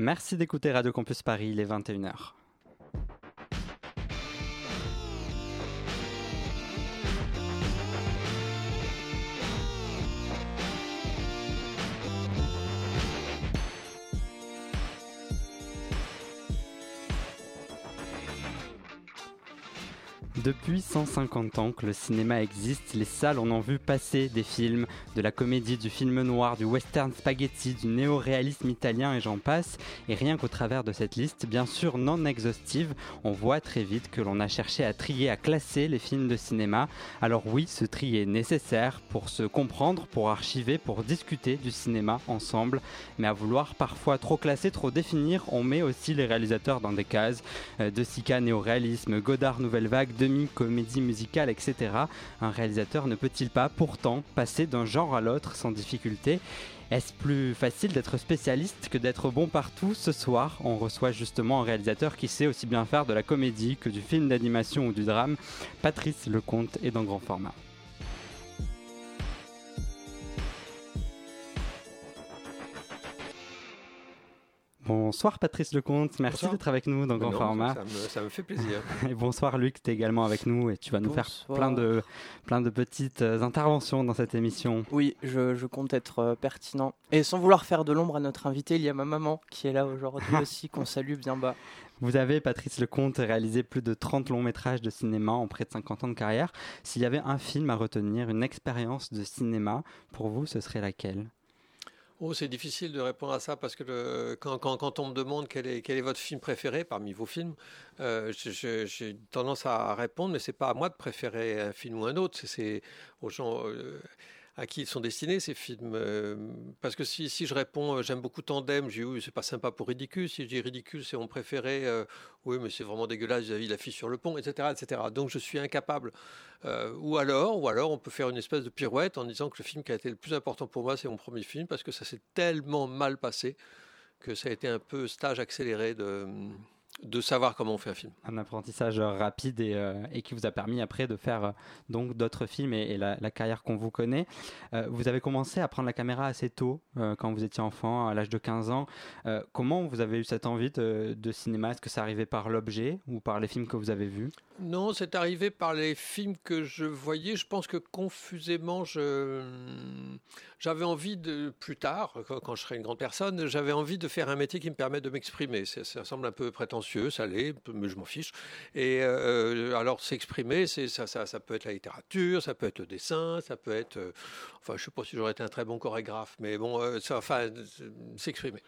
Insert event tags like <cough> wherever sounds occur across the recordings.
Merci d'écouter Radio Campus Paris, il est 21h. Depuis 150 ans que le cinéma existe, les salles en ont vu passer des films, de la comédie, du film noir, du western spaghetti, du néo-réalisme italien et j'en passe. Et rien qu'au travers de cette liste, bien sûr non exhaustive, on voit très vite que l'on a cherché à trier, à classer les films de cinéma. Alors oui, ce tri est nécessaire pour se comprendre, pour archiver, pour discuter du cinéma ensemble. Mais à vouloir parfois trop classer, trop définir, on met aussi les réalisateurs dans des cases. Euh, de Sika néo-réalisme, Godard nouvelle vague, comédie musicale, etc. Un réalisateur ne peut-il pas pourtant passer d'un genre à l'autre sans difficulté? Est-ce plus facile d'être spécialiste que d'être bon partout? Ce soir, on reçoit justement un réalisateur qui sait aussi bien faire de la comédie que du film d'animation ou du drame. Patrice Lecomte est dans grand format. Bonsoir Patrice Lecomte, merci d'être avec nous dans Grand Format. Ça me, fait plaisir. <laughs> et bonsoir Luc, tu es également avec nous et tu vas nous faire plein de, plein de petites euh, interventions dans cette émission. Oui, je, compte être euh, pertinent. Et sans vouloir faire de l'ombre à notre invité, il y a ma maman qui est là aujourd'hui <laughs> aussi, qu'on salue bien bas. Vous avez, Patrice Lecomte, réalisé plus de 30 longs métrages de cinéma en près de 50 ans de carrière. S'il y avait un film à retenir, une expérience de cinéma, pour vous, ce serait laquelle? Oh, c'est difficile de répondre à ça parce que quand, quand, on me demande quel est, quel est votre film préféré parmi vos films, euh, j'ai tendance à répondre, mais c'est pas à moi de préférer un film ou un autre. C'est aux gens. Euh, à qui ils sont destinés ces films. Euh, parce que si, je réponds euh, j'aime beaucoup Tandem, je dis oui, c'est pas sympa pour Ridicule. Si je dis Ridicule, c'est mon préféré, euh, oui, mais c'est vraiment dégueulasse vis-à-vis de la fille sur le pont, etc. etc. Donc je suis incapable. ou, alors, ou alors, on peut faire une espèce de pirouette en disant que le film qui a été le plus important pour moi, c'est mon premier film, parce que ça s'est tellement mal passé que ça a été un peu stage accéléré de de savoir comment on fait un film. Un apprentissage rapide et, euh, qui vous a permis après de faire euh, donc d'autres films et, la, carrière qu'on vous connaît. Euh, vous avez commencé à prendre la caméra assez tôt, quand vous étiez enfant, à l'âge de 15 ans. comment vous avez eu cette envie de, de cinéma? Est-ce que ça arrivait par l'objet ou par les films que vous avez vus? Non, c'est arrivé par les films que je voyais. Je pense que confusément, j'avais envie de, plus tard, quand, je serai une grande personne, j'avais envie de faire un métier qui me permet de m'exprimer. Ça, semble un peu prétentieux, ça l'est, mais je m'en fiche. Et euh, alors, s'exprimer, ça, peut être la littérature, ça peut être le dessin, ça peut être. Euh, enfin, je ne sais pas si j'aurais été un très bon chorégraphe, mais bon, euh, enfin, s'exprimer.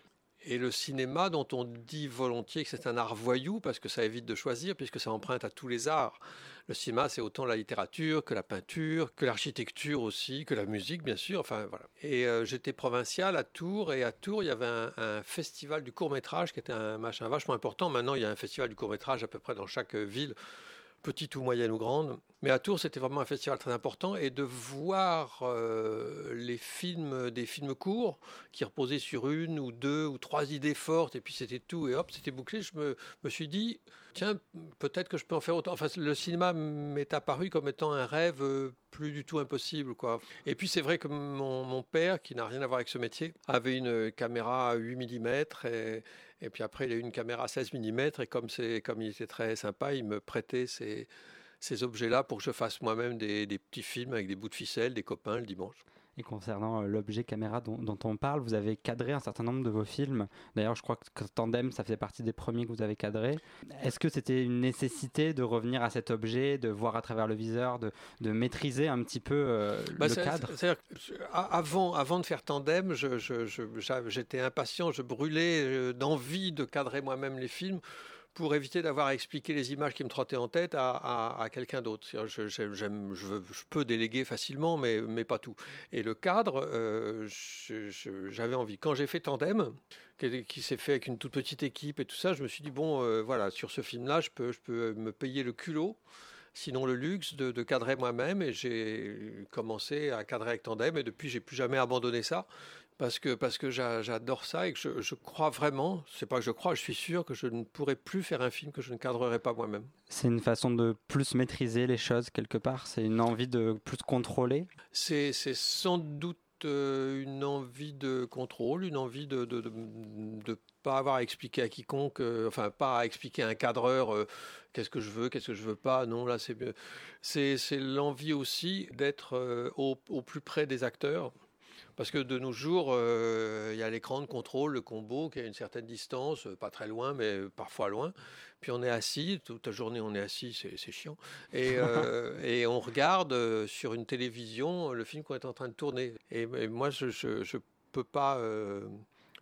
Et le cinéma, dont on dit volontiers que c'est un art voyou, parce que ça évite de choisir, puisque ça emprunte à tous les arts. Le cinéma, c'est autant la littérature que la peinture, que l'architecture aussi, que la musique, bien sûr. Enfin, voilà. Et euh, j'étais provincial à Tours, et à Tours, il y avait un, festival du court-métrage qui était un machin vachement important. Maintenant, il y a un festival du court-métrage à peu près dans chaque ville petite ou moyenne ou grande. Mais à Tours, c'était vraiment un festival très important. Et de voir euh, les films, des films courts, qui reposaient sur une ou deux ou trois idées fortes, et puis c'était tout, et hop, c'était bouclé, je me, me suis dit, tiens, peut-être que je peux en faire autant. Enfin, le cinéma m'est apparu comme étant un rêve euh, plus du tout impossible, quoi. Et puis c'est vrai que mon, mon père, qui n'a rien à voir avec ce métier, avait une caméra à 8 mm et et puis après, il a eu une caméra 16 mm et comme, comme il était très sympa, il me prêtait ces, ces objets-là pour que je fasse moi-même des, des, petits films avec des bouts de ficelle, des copains le dimanche. Et concernant euh, l'objet caméra dont, on parle, vous avez cadré un certain nombre de vos films. D'ailleurs, je crois que Tandem, ça faisait partie des premiers que vous avez cadrés. Est-ce que c'était une nécessité de revenir à cet objet, de voir à travers le viseur, de, de maîtriser un petit peu euh, bah, le cadre? avant, avant de faire Tandem, j'étais impatient, je brûlais euh, d'envie de cadrer moi-même les films pour éviter d'avoir à expliquer les images qui me trottaient en tête à, quelqu'un d'autre. Je, je, peux déléguer facilement, mais, mais pas tout. Et le cadre, euh, j'avais envie. Quand j'ai fait Tandem, qui, s'est fait avec une toute petite équipe et tout ça, je me suis dit, bon, euh, voilà, sur ce film-là, je peux, je peux me payer le culot sinon le luxe de, de cadrer moi-même et j'ai commencé à cadrer avec Tandem et depuis j'ai plus jamais abandonné ça parce que, parce que j'adore ça et que je, je crois vraiment, c'est pas que je crois, je suis sûr que je ne pourrais plus faire un film que je ne cadrerais pas moi-même. C'est une façon de plus maîtriser les choses quelque part, c'est une envie de plus contrôler C'est sans doute une envie de contrôle, une envie de ne pas avoir à expliquer à quiconque, enfin pas à expliquer à un cadreur qu'est-ce que je veux, qu'est-ce que je veux pas. Non, là c'est c'est l'envie aussi d'être au, au, plus près des acteurs. Parce que de nos jours, il y a l'écran de contrôle, le combo qui est à une certaine distance, pas très loin, mais parfois loin. Puis on est assis, toute la journée on est assis, c'est chiant. Et, <laughs> et, on regarde sur une télévision le film qu'on est en train de tourner. Et, moi, je ne peux pas...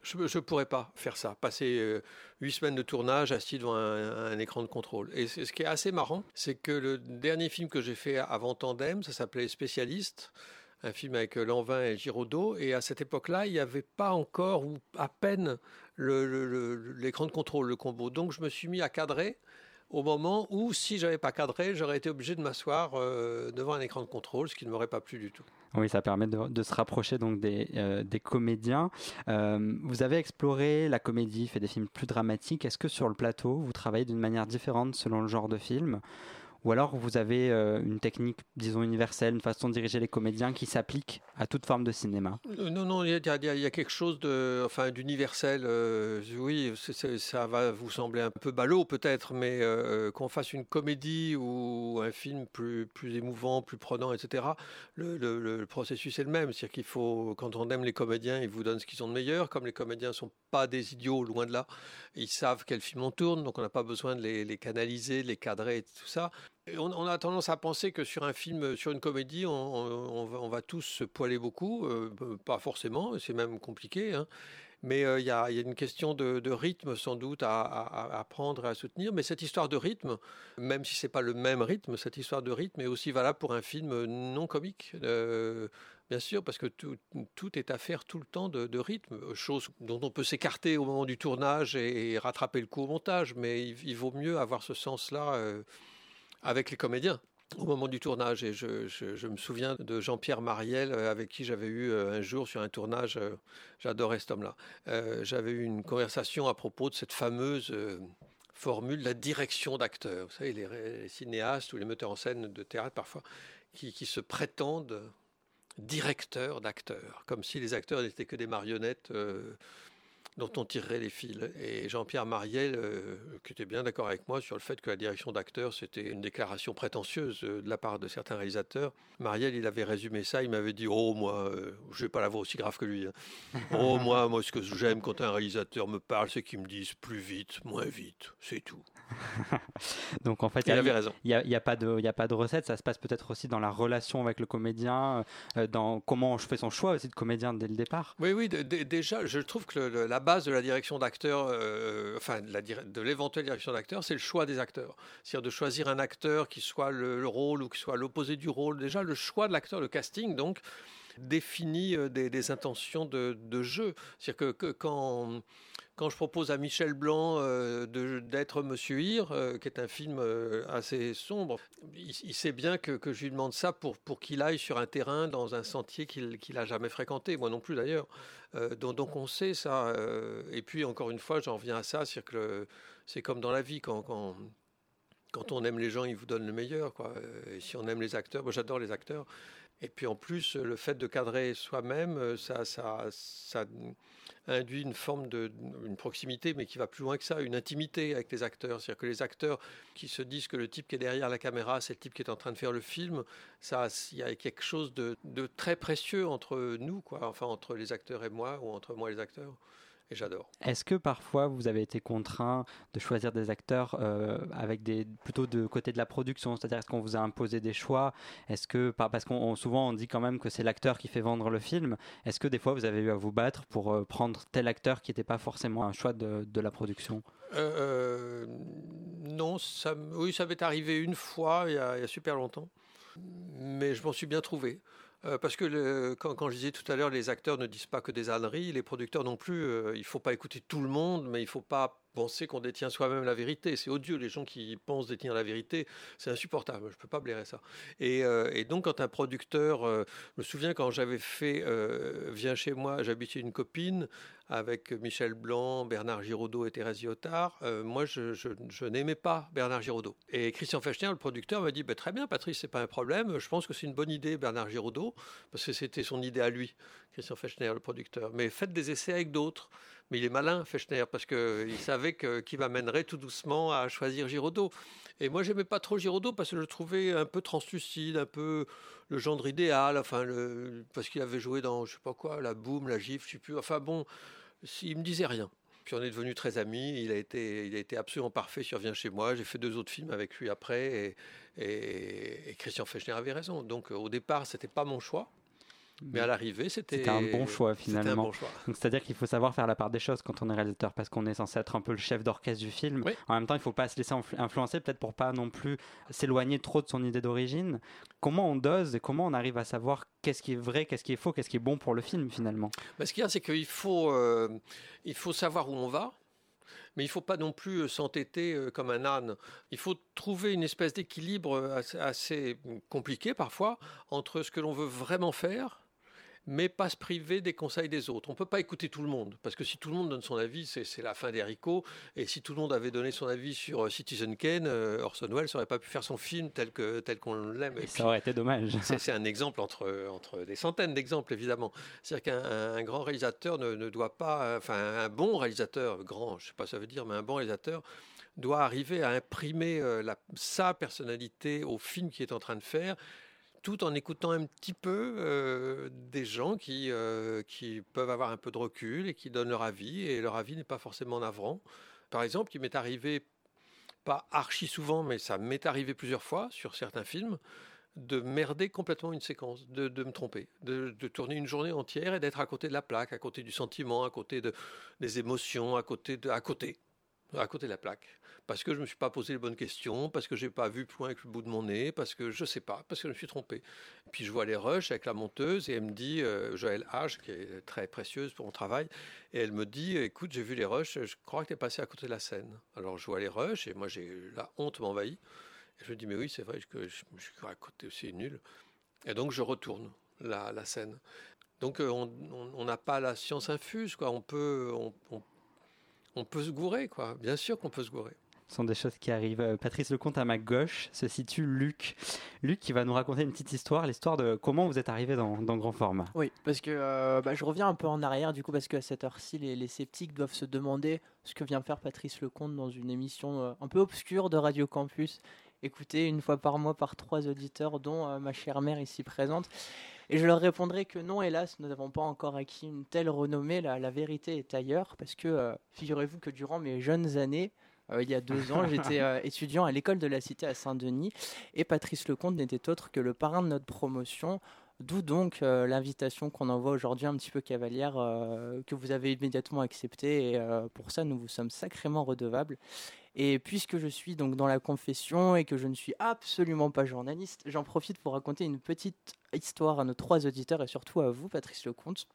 je ne pourrais pas faire ça, passer huit semaines de tournage assis devant un, un écran de contrôle. Et ce qui est assez marrant, c'est que le dernier film que j'ai fait avant Tandem, ça s'appelait Spécialiste un film avec euh, Lanvin et Giraudot. Et à cette époque-là, il n'y avait pas encore ou à peine l'écran de contrôle, le combo. Donc je me suis mis à cadrer au moment où, si j'avais pas cadré, j'aurais été obligé de m'asseoir euh, devant un écran de contrôle, ce qui ne m'aurait pas plu du tout. Oui, ça permet de, se rapprocher donc des, euh, des comédiens. vous avez exploré la comédie, fait des films plus dramatiques. Est-ce que sur le plateau, vous travaillez d'une manière différente selon le genre de film? Ou alors vous avez euh, une technique, disons, universelle, une façon de diriger les comédiens qui s'applique à toute forme de cinéma euh, Non, non, il y, a quelque chose de, enfin, d'universel. Euh, oui, ça va vous sembler un peu ballot peut-être, mais qu'on fasse une comédie ou un film plus, plus émouvant, plus prenant, etc., le, processus est le même. C'est-à-dire qu'il faut, quand on aime les comédiens, ils vous donnent ce qu'ils ont de meilleur. Comme les comédiens ne sont pas des idiots, loin de là, ils savent quel film on tourne, donc on n'a pas besoin de les, les, canaliser, de les cadrer et tout ça. On, a tendance à penser que sur un film, sur une comédie, on, va, tous se poiler beaucoup. Euh, pas forcément, c'est même compliqué. Hein. Mais euh, il y, a une question de, rythme sans doute à, à, apprendre et à soutenir. Mais cette histoire de rythme, même si c'est pas le même rythme, cette histoire de rythme est aussi valable pour un film non comique. Euh, bien sûr, parce que tout, est affaire tout le temps de, rythme, chose dont on peut s'écarter au moment du tournage et, rattraper le coup au montage. Mais il, vaut mieux avoir ce sens-là avec les comédiens au moment du tournage. Et je, me souviens de Jean-Pierre Mariel, euh, avec qui j'avais eu euh, un jour sur un tournage, euh, j'adorais cet homme-là, j'avais eu une conversation à propos de cette fameuse formule, la direction d'acteurs. Vous savez, les, cinéastes ou les metteurs en scène de théâtre parfois, qui se prétendent directeurs d'acteurs, comme si les acteurs n'étaient que des marionnettes dont on tirerait les fils. Et Jean-Pierre Mariel, euh, qui était bien d'accord avec moi sur le fait que la direction d'acteur, c'était une déclaration prétentieuse euh, de la part de certains réalisateurs. Mariel, il avait résumé ça, il m'avait dit Oh, moi, euh, je vais pas l'avoir aussi grave que lui. Hein. <laughs> oh, moi, moi, ce que j'aime quand un réalisateur me parle, c'est qu'il me dise plus vite, moins vite, c'est tout. <laughs> Donc en fait, il avait raison. Il n'y a, pas de, a pas de recette. Ça se passe peut-être aussi dans la relation avec le comédien, dans comment je fais son choix aussi de comédien dès le départ. Oui, oui. déjà, je trouve que la base de la direction d'acteur, euh, enfin de l'éventuelle direction d'acteur, c'est le choix des acteurs. C'est-à-dire de choisir un acteur qui soit le, rôle ou qui soit l'opposé du rôle. Déjà, le choix de l'acteur, le casting, donc, définit euh, des, intentions de, jeu. C'est-à-dire que, quand quand je propose à Michel Blanc euh, d'être Monsieur Hir, qui est un film assez sombre, il, sait bien que, je lui demande ça pour, pour qu'il aille sur un terrain dans un sentier qu'il n'a jamais fréquenté, moi non plus d'ailleurs. Euh, donc, on sait ça. Euh, et puis encore une fois, j'en reviens à ça, c'est que c'est comme dans la vie quand, quand, quand on aime les gens, ils vous donnent le meilleur. Quoi. Si on aime les acteurs, moi j'adore les acteurs. Et puis en plus, le fait de cadrer soi-même, ça, ça, induit une forme de une proximité, mais qui va plus loin que ça, une intimité avec les acteurs. C'est-à-dire que les acteurs qui se disent que le type qui est derrière la caméra, c'est le type qui est en train de faire le film, ça, il y a quelque chose de, de très précieux entre nous, quoi. Enfin, entre les acteurs et moi, ou entre moi et les acteurs et j'adore. Est-ce que parfois vous avez été contraint de choisir des acteurs euh, avec des plutôt de côté de la production, c'est-à-dire est-ce qu'on vous a imposé des choix? Est-ce que parce qu'on souvent on dit quand même que c'est l'acteur qui fait vendre le film, est-ce que des fois vous avez eu à vous battre pour euh, prendre tel acteur qui n'était pas forcément un choix de, de la production? Euh, Non, ça, oui, ça m'est arrivé une fois il y, a, il y a super longtemps, mais je m'en suis bien trouvé. Euh, parce que quand, je disais tout à l'heure, les acteurs ne disent pas que des âneries, les producteurs non plus. Euh, il ne faut pas écouter tout le monde, mais il ne faut pas penser qu'on détient soi-même la vérité. C'est odieux, les gens qui pensent détenir la vérité, c'est insupportable, je ne peux pas blairer ça. Et, et, donc quand un producteur, je me souviens quand j'avais fait Viens chez moi, j'habitais une copine, avec Michel Blanc, Bernard Giraudot et Thérèse Lyotard, euh, moi, je, n'aimais pas Bernard Giraudot. Et Christian Fechner, le producteur, m'a dit bah, Très bien, Patrice, c'est pas un problème. Je pense que c'est une bonne idée, Bernard Giraudot, parce que c'était son idée à lui, Christian Fechner, le producteur. Mais faites des essais avec d'autres. Mais il est malin, Fechner, parce qu'il savait qu'il m'amènerait tout doucement à choisir Giraudot. Et moi, j'aimais pas trop Giraudot parce que je le trouvais un peu translucide, un peu le gendre idéal, enfin, parce qu'il avait joué dans, je sais pas quoi, la boum, la gifle, je sais plus. Enfin bon, il me disait rien. Puis on est devenus très amis. Il a été, il a été absolument parfait sur Viens chez moi. J'ai fait deux autres films avec lui après. Et, et Christian Fechner avait raison. Donc au départ, c'était pas mon choix. Mais à l'arrivée, c'était un bon choix finalement. C'est-à-dire qu'il faut savoir faire la part des choses quand on est réalisateur, parce qu'on est censé être un peu le chef d'orchestre du film. En même temps, il ne faut pas se laisser influencer, peut-être pour pas non plus s'éloigner trop de son idée d'origine. Comment on dose et comment on arrive à savoir qu'est-ce qui est vrai, qu'est-ce qui est faux, qu'est-ce qui est bon pour le film finalement? Bah, Ce qu'il y a, c'est qu'il faut, euh, il faut savoir où on va. Mais il ne faut pas non plus euh, s'entêter euh, comme un âne. Il faut trouver une espèce d'équilibre assez compliqué parfois entre ce que l'on veut vraiment faire mais pas se priver des conseils des autres. On ne peut pas écouter tout le monde, parce que si tout le monde donne son avis, c'est la fin des haricots. Et si tout le monde avait donné son avis sur euh, Citizen Kane, euh, Orson Welles n'aurait pas pu faire son film tel qu'on tel qu'on l'aime. Ça aurait été dommage. C'est un exemple entre, entre des centaines d'exemples, évidemment. C'est-à-dire qu'un grand réalisateur ne, doit pas, enfin un bon réalisateur, grand, je ne sais pas ce que ça veut dire, mais un bon réalisateur, doit arriver à imprimer euh, la, sa personnalité au film qu'il est en train de faire tout en écoutant un petit peu euh, des gens qui, euh, qui peuvent avoir un peu de recul et qui donnent leur avis, et leur avis n'est pas forcément navrant. Par exemple, il m'est arrivé, pas archi souvent, mais ça m'est arrivé plusieurs fois sur certains films, de merder complètement une séquence, de, me tromper, de, de, tourner une journée entière et d'être à côté de la plaque, à côté du sentiment, à côté de, des émotions, à côté de, à côté à côté de la plaque, parce que je ne me suis pas posé les bonnes questions, parce que je n'ai pas vu plus loin avec le bout de mon nez, parce que je ne sais pas, parce que je me suis trompé. puis je vois les rushs avec la monteuse et elle me dit, euh, Joël H, qui est très précieuse pour mon travail, et elle me dit, écoute, j'ai vu les rushs, je crois que tu es passé à côté de la scène. Alors je vois les rushs et moi j'ai la honte m'envahit. Et je me dis, mais oui, c'est vrai que je, suis à côté aussi nul. Et donc je retourne la, scène. Donc euh, on n'a pas la science infuse, quoi. On peut, on peut se gourer, quoi. Bien sûr qu'on peut se gourer. Ce sont des choses qui arrivent. Euh, Patrice Lecomte, à ma gauche, se situe Luc. Luc qui va nous raconter une petite histoire, l'histoire de comment vous êtes arrivé dans, Grand Format. Oui, parce que euh, bah, je reviens un peu en arrière, du coup, parce qu'à cette heure-ci, les, sceptiques doivent se demander ce que vient faire Patrice Lecomte dans une émission euh, un peu obscure de Radio Campus, écoutée une fois par mois par trois auditeurs, dont ma chère mère ici présente. Et je leur répondrai que non, hélas, nous n'avons pas encore acquis une telle renommée. La, la vérité est ailleurs, parce que figurez-vous que durant mes jeunes années, euh, il y a deux ans, j'étais euh, étudiant à l'école de la Cité à Saint-Denis, et Patrice Lecomte n'était autre que le parrain de notre promotion. D'où donc l'invitation qu'on envoie aujourd'hui un petit peu cavalière, que vous avez immédiatement acceptée. Et pour ça, nous vous sommes sacrément redevables. Et puisque je suis donc dans la confession et que je ne suis absolument pas journaliste, j'en profite pour raconter une petite histoire à nos trois auditeurs et surtout à vous, Patrice Lecomte.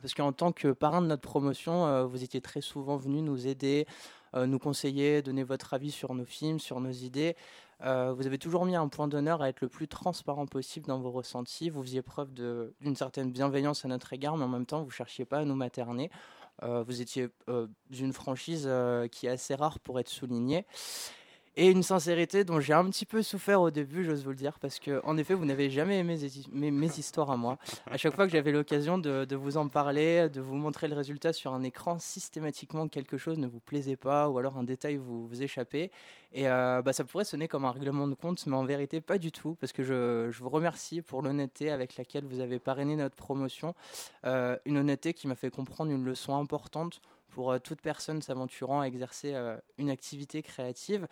Parce qu'en tant que parrain de notre promotion, euh, vous étiez très souvent venu nous aider, euh, nous conseiller, donner votre avis sur nos films, sur nos idées. Euh, vous avez toujours mis un point d'honneur à être le plus transparent possible dans vos ressentis. Vous faisiez preuve d'une certaine bienveillance à notre égard, mais en même temps, vous ne cherchiez pas à nous materner. Euh, vous étiez euh, d'une franchise euh, qui est assez rare pour être soulignée et une sincérité dont j'ai un petit peu souffert au début, j'ose vous le dire, parce que en effet, vous n'avez jamais aimé mes, histoires à moi. À chaque fois que j'avais l'occasion de, vous en parler, de vous montrer le résultat sur un écran, systématiquement quelque chose ne vous plaisait pas, ou alors un détail vous, échappait. Et euh, bah, ça pourrait sonner comme un règlement de compte, mais en vérité, pas du tout, parce que je, je vous remercie pour l'honnêteté avec laquelle vous avez parrainé notre promotion. Euh, une honnêteté qui m'a fait comprendre une leçon importante pour euh, toute personne s'aventurant à exercer une activité créative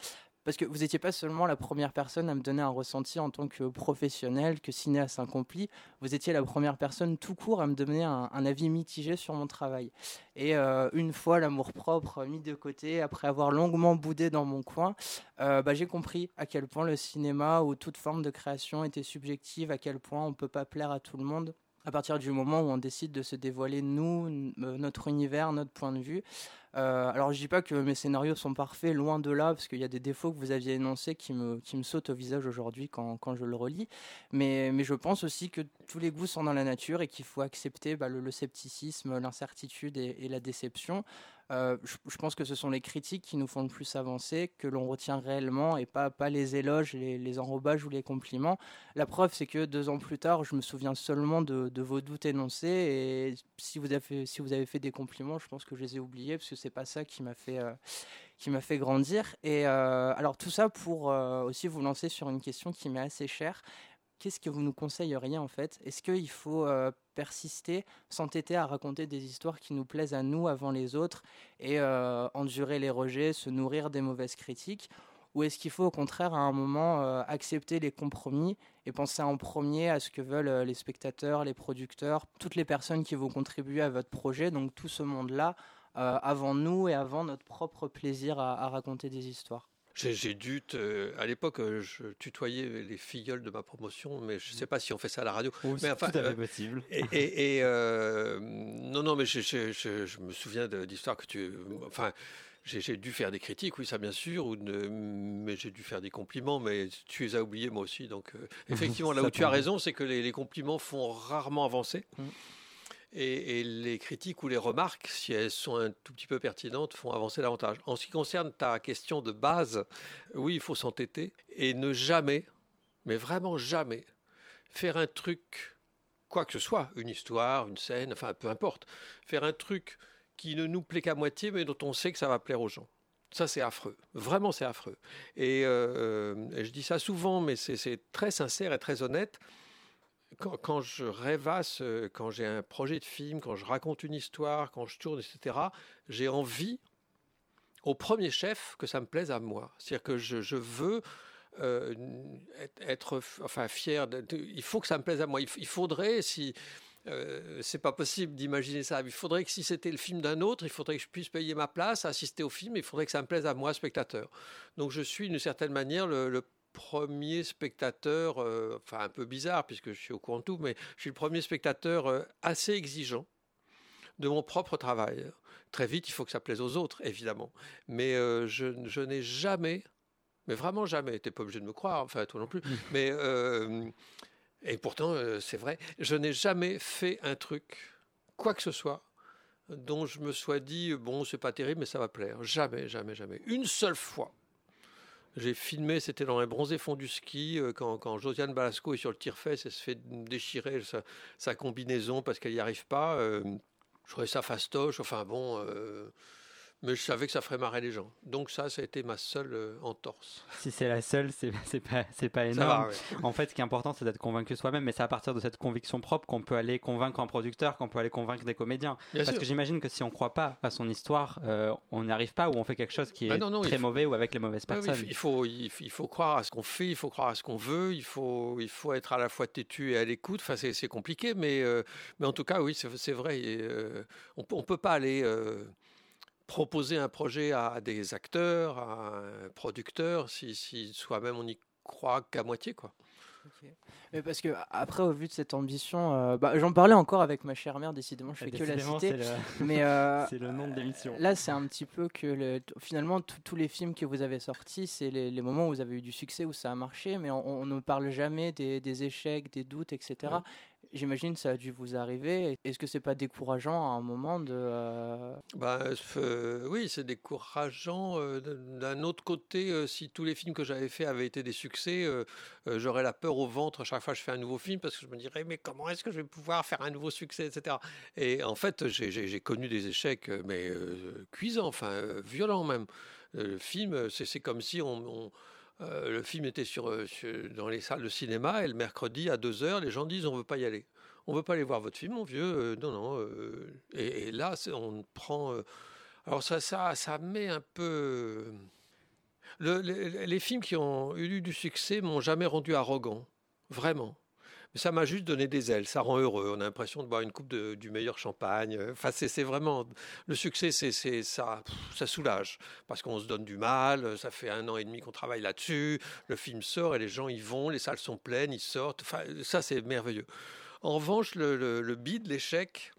parce que vous n'étiez pas seulement la première personne à me donner un ressenti en tant que professionnel, que cinéaste accompli, vous étiez la première personne tout court à me donner un, avis mitigé sur mon travail. Et euh, une fois l'amour-propre mis de côté, après avoir longuement boudé dans mon coin, euh, bah, j'ai compris à quel point le cinéma ou toute forme de création était subjective, à quel point on ne peut pas plaire à tout le monde à partir du moment où on décide de se dévoiler nous, notre univers, notre point de vue. Euh, alors je dis pas que mes scénarios sont parfaits, loin de là, parce qu'il y a des défauts que vous aviez énoncés qui me, qui me sautent au visage aujourd'hui quand, quand, je le relis. Mais, mais je pense aussi que tous les goûts sont dans la nature et qu'il faut accepter bah, le, scepticisme, l'incertitude et, et, la déception. Euh, je, pense que ce sont les critiques qui nous font le plus avancer, que l'on retient réellement et pas, pas les éloges, les, enrobages ou les compliments. La preuve, c'est que deux ans plus tard, je me souviens seulement de, vos doutes énoncés et si vous, avez, si vous avez fait des compliments, je pense que je les ai oubliés parce que c'est pas ça qui m'a fait, euh, qui m'a fait grandir. Et euh, alors tout ça pour aussi vous lancer sur une question qui m'est assez chère qu'est-ce que vous nous conseilleriez en fait? Est-ce qu'il faut euh, persister, s'entêter à raconter des histoires qui nous plaisent à nous avant les autres et euh, endurer les rejets, se nourrir des mauvaises critiques? Ou est-ce qu'il faut au contraire à un moment euh, accepter les compromis et penser en premier à ce que veulent les spectateurs, les producteurs, toutes les personnes qui vont contribuer à votre projet, donc tout ce monde-là, avant nous et avant notre propre plaisir à raconter des histoires? J'ai dû, à l'époque, euh, je tutoyais les filleuls de ma promotion, mais je ne sais pas si on fait ça à la radio. mais enfin, tout à fait euh, possible. Et, euh, non, non, mais je, je me souviens d'histoires que tu, enfin, j'ai dû faire des critiques, oui, ça bien sûr, ou mais j'ai dû faire des compliments, mais tu les as oubliés moi aussi. Donc, <laughs> effectivement, là où tu as raison, c'est que les, compliments font rarement avancer. Mmh. Et, les critiques ou les remarques, si elles sont un tout petit peu pertinentes, font avancer davantage. En ce qui concerne ta question de base, oui, il faut s'entêter et ne jamais, mais vraiment jamais, faire un truc, quoi que ce soit, une histoire, une scène, enfin peu importe, faire un truc qui ne nous plaît qu'à moitié, mais dont on sait que ça va plaire aux gens. Ça, c'est affreux. Vraiment, c'est affreux. Et, euh, je dis ça souvent, mais c'est très sincère et très honnête quand, je rêvasse, quand j'ai un projet de film, quand je raconte une histoire, quand je tourne, etc., j'ai envie, au premier chef, que ça me plaise à moi. C'est-à-dire que je, veux euh, être, enfin, fier. il faut que ça me plaise à moi. Il, faudrait, si. Euh, c'est pas possible d'imaginer ça. Il faudrait que si c'était le film d'un autre, il faudrait que je puisse payer ma place, assister au film, il faudrait que ça me plaise à moi, spectateur. Donc je suis d'une certaine manière le premier spectateur, euh, enfin un peu bizarre puisque je suis au courant de tout, mais je suis le premier spectateur euh, assez exigeant de mon propre travail. Très vite, il faut que ça plaise aux autres, évidemment. Mais euh, je, je n'ai jamais, mais vraiment jamais, tu n'es pas obligé de me croire, enfin toi non plus, <laughs> mais, et pourtant c'est vrai, je n'ai jamais fait un truc, quoi que ce soit, dont je me sois dit, bon, c'est pas terrible, mais ça va plaire. Jamais, jamais, jamais. Une seule fois j'ai filmé, c'était dans les bronzés fonds du ski, euh, quand, Josiane Balasco est sur le tire-fesse, elle se fait déchirer sa, combinaison parce qu'elle n'y arrive pas. Euh, je trouvais ça fastoche, enfin bon, euh, mais je savais que ça ferait marrer les gens. Donc ça, ça a été ma seule euh, entorse. Si c'est la seule, c'est <laughs> pas, pas énorme. En fait, ce qui est important, c'est d'être convaincu soi-même, mais c'est à partir de cette conviction propre qu'on peut aller convaincre un producteur, qu'on peut aller convaitre des comédiens. Parce que j'imagine que si on ne croit pas à son histoire, euh, on n'y arrive pas ou on fait quelque chose qui bah est très mauvais ou avec les mauvaises personnes. il, faut, il, faut croire à ce qu'on fait, il faut croire à ce qu'on veut, il faut, il faut être à la fois têtu et à l'écoute. Enfin, c'est compliqué, mais, euh, mais en tout cas, oui, c'est vrai. on ne peut pas aller proposer un projet à des acteurs, à un producteur, si, si soi-même on n'y croit qu'à moitié. quoi. Mais parce que après, au vu de cette ambition, euh, bah, j'en parlais encore avec ma chère mère. Décidément, je fais que la citer. Mais <laughs> euh, c'est le nom de l'émission. Là, c'est un petit peu que le, finalement tous les films que vous avez sortis, c'est les, moments où vous avez eu du succès, où ça a marché, mais on, ne parle jamais des, des, échecs, des doutes, etc. J'imagine ça a dû vous arriver. Est-ce que c'est pas décourageant à un moment de euh, bah, euh, oui, c'est décourageant. Euh, d'un autre côté, si tous les films que j'avais faits avaient été des succès, j'aurais la peur au ventre à chaque fois que je fais un nouveau film parce que je me dirais mais comment est-ce que je vais pouvoir faire un nouveau succès, etc. Et en fait, j'ai connu des échecs mais cuisants, enfin violents même. Le film, c'est comme si on euh, le film était euh, sur, dans les salles de cinéma et le mercredi à 2h, les gens disent on ne veut pas y aller. On ne veut pas aller voir votre film, mon vieux. Euh, non, non. Et, là, on prend. alors ça, ça, ça met un peu. les, films qui ont eu du succès m'ont jamais rendu arrogant, vraiment. Ça m'a juste donné des ailes, ça rend heureux. On a l'impression de boire une coupe du meilleur champagne. Enfin, c'est vraiment le succès, c'est ça, ça soulage parce qu'on se donne du mal. Ça fait un an et demi qu'on travaille là-dessus. Le film sort et les gens y vont, les salles sont pleines, ils sortent. Enfin, ça c'est merveilleux. En revanche, le, le, bid, l'échec,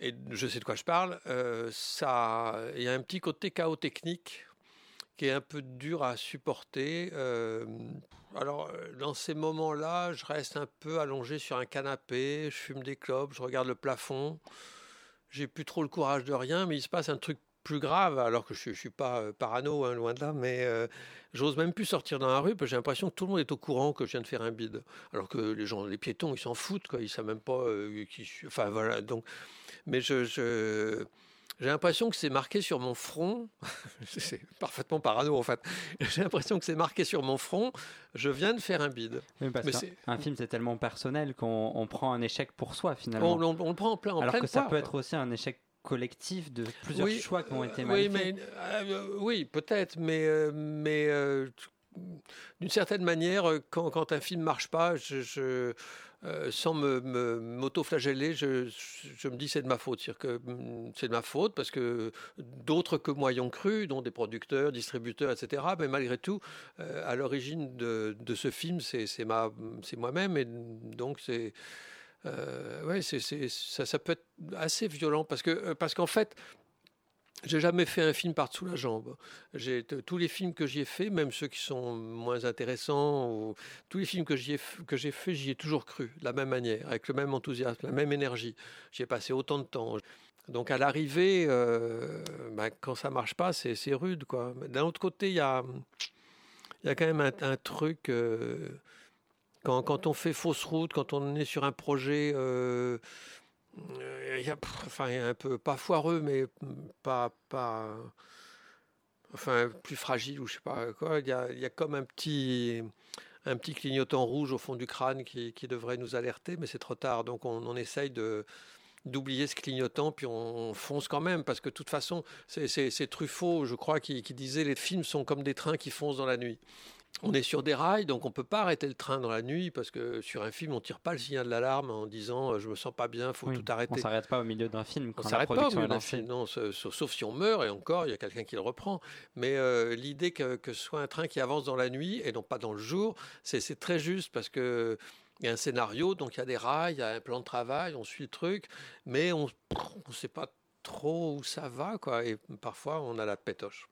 et je sais de quoi je parle, euh, il y a un petit côté chaos technique qui est un peu dur à supporter. Alors, euh, dans ces moments-là, je reste un peu allongé sur un canapé, je fume des clopes, je regarde le plafond. J'ai plus trop le courage de rien, mais il se passe un truc plus grave, alors que je ne suis pas euh, parano, hein, loin de là, mais euh, j'ose même plus sortir dans la rue parce que j'ai l'impression que tout le monde est au courant que je viens de faire un bide. Alors que les gens, les piétons, ils s'en foutent, quoi, ils savent même pas qui. Enfin voilà, donc. Mais je j'ai l'impression que c'est marqué sur mon front. <laughs> c'est parfaitement parano en fait. J'ai l'impression que c'est marqué sur mon front. Je viens de faire un bide. Oui, parce Mais c'est- un film, c'est tellement personnel qu'on on prend un échec pour soi finalement. On, on- on le prend en plein. En Alors que ça peut être aussi un échec collectif de plusieurs Oui, choix qui ont été euh, mal oui, faits. mais, euh, oui, peut-être, mais, euh, mais euh, d'une certaine manière, euh, quand, quand un film marche pas, je, je, euh, sans me, m'auto-flageller, je, me dis c'est de ma faute. Hum, c'est de ma faute parce que d'autres que moi y ont cru, dont des producteurs, distributeurs, etc. Mais malgré tout, euh, à l'origine de, ce film, c'est, moi-même. Et donc, c'est. Euh, ça, ça peut être assez violent parce que euh, parce qu'en fait, j'ai jamais fait un film par-dessous la jambe. J'ai tous les films que j'y ai fait, même ceux qui sont moins intéressants, ou tous les films que j'y ai f- que j'ai fait, j'y ai toujours cru de la même manière, avec le même enthousiasme, la même énergie. J'y ai passé autant de temps. Donc à l'arrivée, euh, bah, quand ça marche pas, c'est rude, quoi. D'un autre côté, il y a quand même un, truc. euh, quand, quand on fait fausse route, quand on est sur un projet, euh, il y a, enfin, un peu pas foireux, mais pas, pas, enfin, plus fragile ou je sais pas quoi. Il y a, y a comme un petit, un petit clignotant rouge au fond du crâne qui, devrait nous alerter, mais c'est trop tard. Donc on, essaye d'oublier ce clignotant, puis on fonce quand même, parce que de toute façon, c'est Truffaut, je crois, qui, qui disait les films sont comme des trains qui foncent dans la nuit. On est sur des rails, donc on peut pas arrêter le train dans la nuit parce que sur un film, on tire pas le signal d'alarme en disant euh, je me sens pas bien, faut Oui, tout On arrêter. s'arrête pas au milieu d'un film On quand la s'arrête pas au milieu d'un film, non, sauf si on meurt et encore, il y a quelqu'un qui le reprend. Mais euh, l'idée que, que ce soit un train qui avance dans la nuit et non pas dans le jour, c'est c'est très juste parce que il y a un scénario, donc il y a des rails, il y a un plan de travail, on suit le truc, mais on ne sait pas trop où ça va, quoi. Et parfois, on a la pétoche.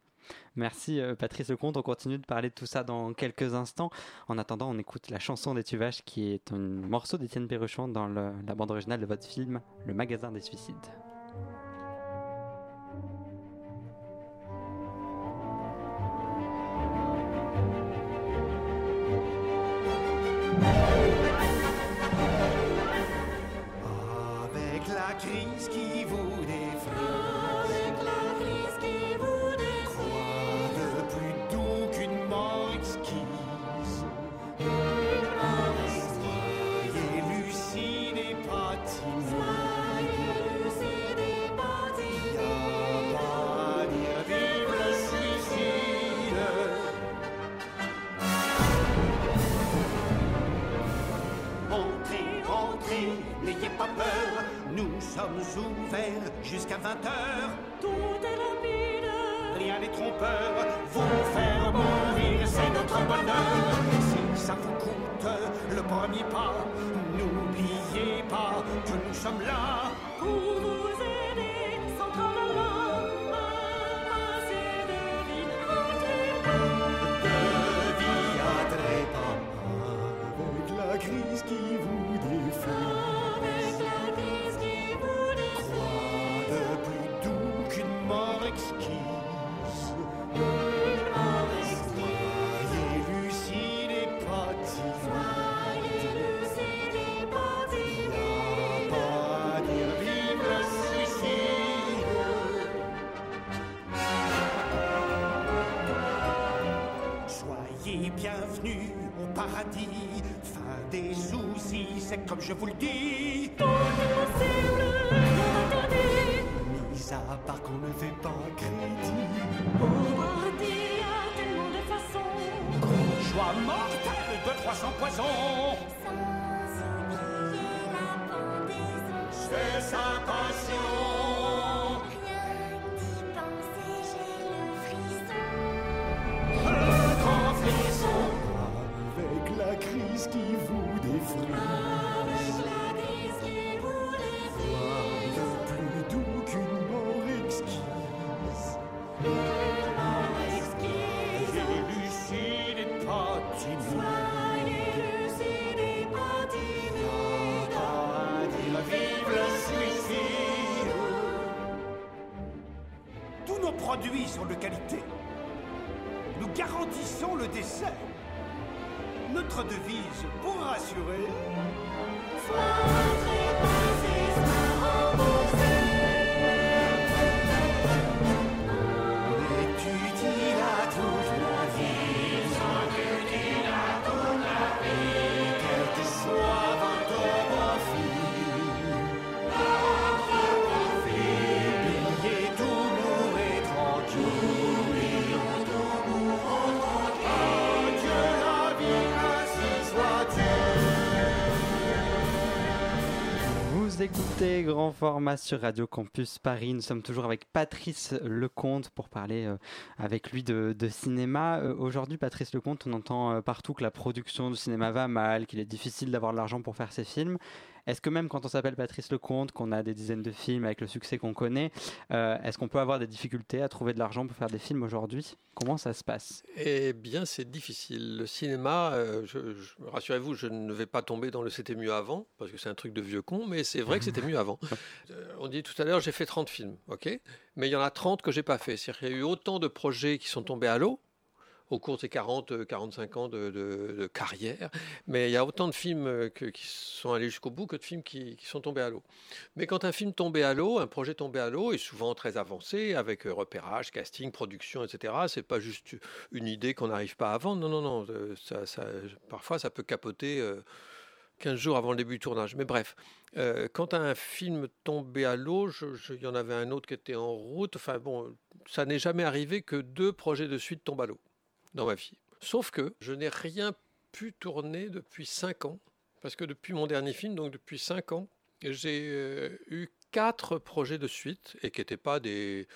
Merci euh, Patrice Lecomte, on continue de parler de tout ça dans quelques instants. En attendant, on écoute la chanson des Tuvaches qui est un morceau d'Étienne Perruchon dans la bande originale de votre film Le magasin des suicides. Sommes ouverts jusqu'à 20h. Tout est rapide, rien n'est trompeur, vous faire mourir, c'est notre bonheur. Si ça vous coûte le premier pas, n'oubliez pas que nous sommes là. Pour paradis. Fin des soucis, c'est comme je vous le dis. Tout est possible, non interdit. Mis à part qu'on ne fait pas crédit. Paradis à tellement de façons. Joie mortelle de 300 poisons. Sans oublier la pendaison. C'est sa qualité. Nous garantissons le dessert. Notre devise, pour rassurer, étudie Grand Format sur Radio Campus Paris. Nous sommes toujours avec Patrice Lecomte pour parler euh, avec lui de, de cinéma. Euh, Aujourd'hui, Patrice Lecomte, on entend euh, partout que la production du cinéma va mal, qu'il est difficile d'avoir de l'argent pour faire ses films. Est-ce que même quand on s'appelle Patrice Lecomte, qu'on a des dizaines de films avec le succès qu'on connaît, euh, est-ce qu'on peut avoir des difficultés à trouver de l'argent pour faire des films aujourd'hui? Comment ça se passe? Eh bien, c'est difficile. Le cinéma, euh, je- je- rassurez-vous, je ne vais pas tomber dans le c'était mieux avant, parce que c'est un truc de vieux con, mais c'est vrai que c'était mieux avant. <laughs> Euh, on dit tout à l'heure, j'ai fait 30 films, ok? Mais il y en a 30 que j'ai pas fait. C'est-à-dire qu'il y a eu autant de projets qui sont tombés à l'eau au cours de ces 40, euh, 45 ans de, carrière, mais il y a autant de films euh, qui sont allés jusqu'au bout que de films qui, sont tombés à l'eau. Mais quand un film tombait à l'eau, un projet tombé à l'eau est souvent très avancé, avec euh, repérage, casting, production, etc. C'est pas juste une idée qu'on n'arrive pas à vendre. Non, non, non. euh, parfois, ça peut capoter euh, 15 jours avant le début du tournage. Mais bref, euh, quand un film tombait à l'eau, il y en avait un autre qui était en route. Enfin bon, ça n'est jamais arrivé que deux projets de suite tombent à l'eau dans ma vie. Sauf que je n'ai rien pu tourner depuis 5 ans. Parce que depuis mon dernier film, donc depuis 5 ans, j'ai euh, eu quatre projets de suite et qui n'étaient pas des,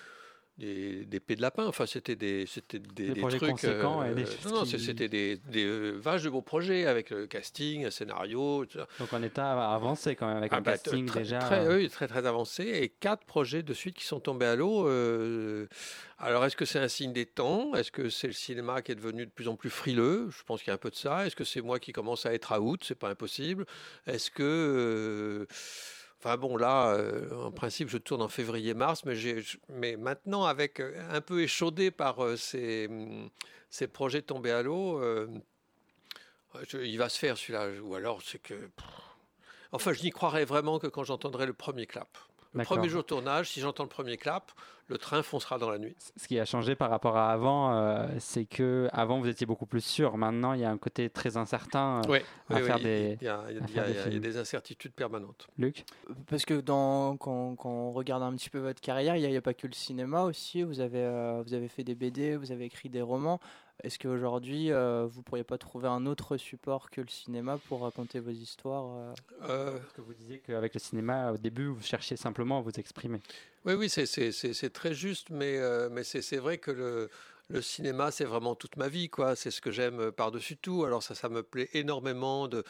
des, des pets de lapin. Enfin, c'était des, c'était des, Des trucs. conséquents et des choses non, qui- c'était des, des euh, vaches de beaux projets avec le casting, un scénario. tout ça. Donc en état avancé quand même, avec Ah un bah, casting très, déjà. Très, euh, oui, très, très avancé. Et quatre projets de suite qui sont tombés à l'eau. euh, alors, est-ce que c'est un signe des temps? Est-ce que c'est le cinéma qui est devenu de plus en plus frileux? Je pense qu'il y a un peu de ça. Est-ce que c'est moi qui commence à être out? C'est pas impossible. Est-ce que. Enfin bon, là, euh, en principe, je tourne en février-mars, mais, maintenant, avec euh, un peu échaudé par euh, ces, hum, ces projets tombés à l'eau, il va se faire celui-là. Ou alors, c'est que. Enfin, je n'y croirais vraiment que quand j'entendrai le premier clap. Le premier jour de tournage, si j'entends le premier clap, le train foncera dans la nuit. Ce qui a changé par rapport à avant, euh, c'est que avant vous étiez beaucoup plus sûr. Maintenant, il y a un côté très incertain. euh, Oui, à faire des- il y a, il y a- à il y faire a- des il y a- il y a films. des incertitudes permanentes. Luc? Parce que dans, quand, quand on regarde un petit peu votre carrière, il n'y a, pas que le cinéma aussi. Vous avez, euh, vous avez fait des BD, vous avez écrit des romans. Est-ce qu'aujourd'hui, euh, vous pourriez pas trouver un autre support que le cinéma pour raconter vos histoires euh Euh, Parce que vous disiez qu'avec le cinéma, au début, vous cherchiez simplement à vous exprimer. Oui, oui, c'est- c'est c'est- c'est très juste, mais, euh, mais c'est c'est vrai que le, le cinéma, c'est vraiment toute ma vie, quoi. C'est ce que j'aime euh, par-dessus tout. Alors ça, ça me plaît énormément de,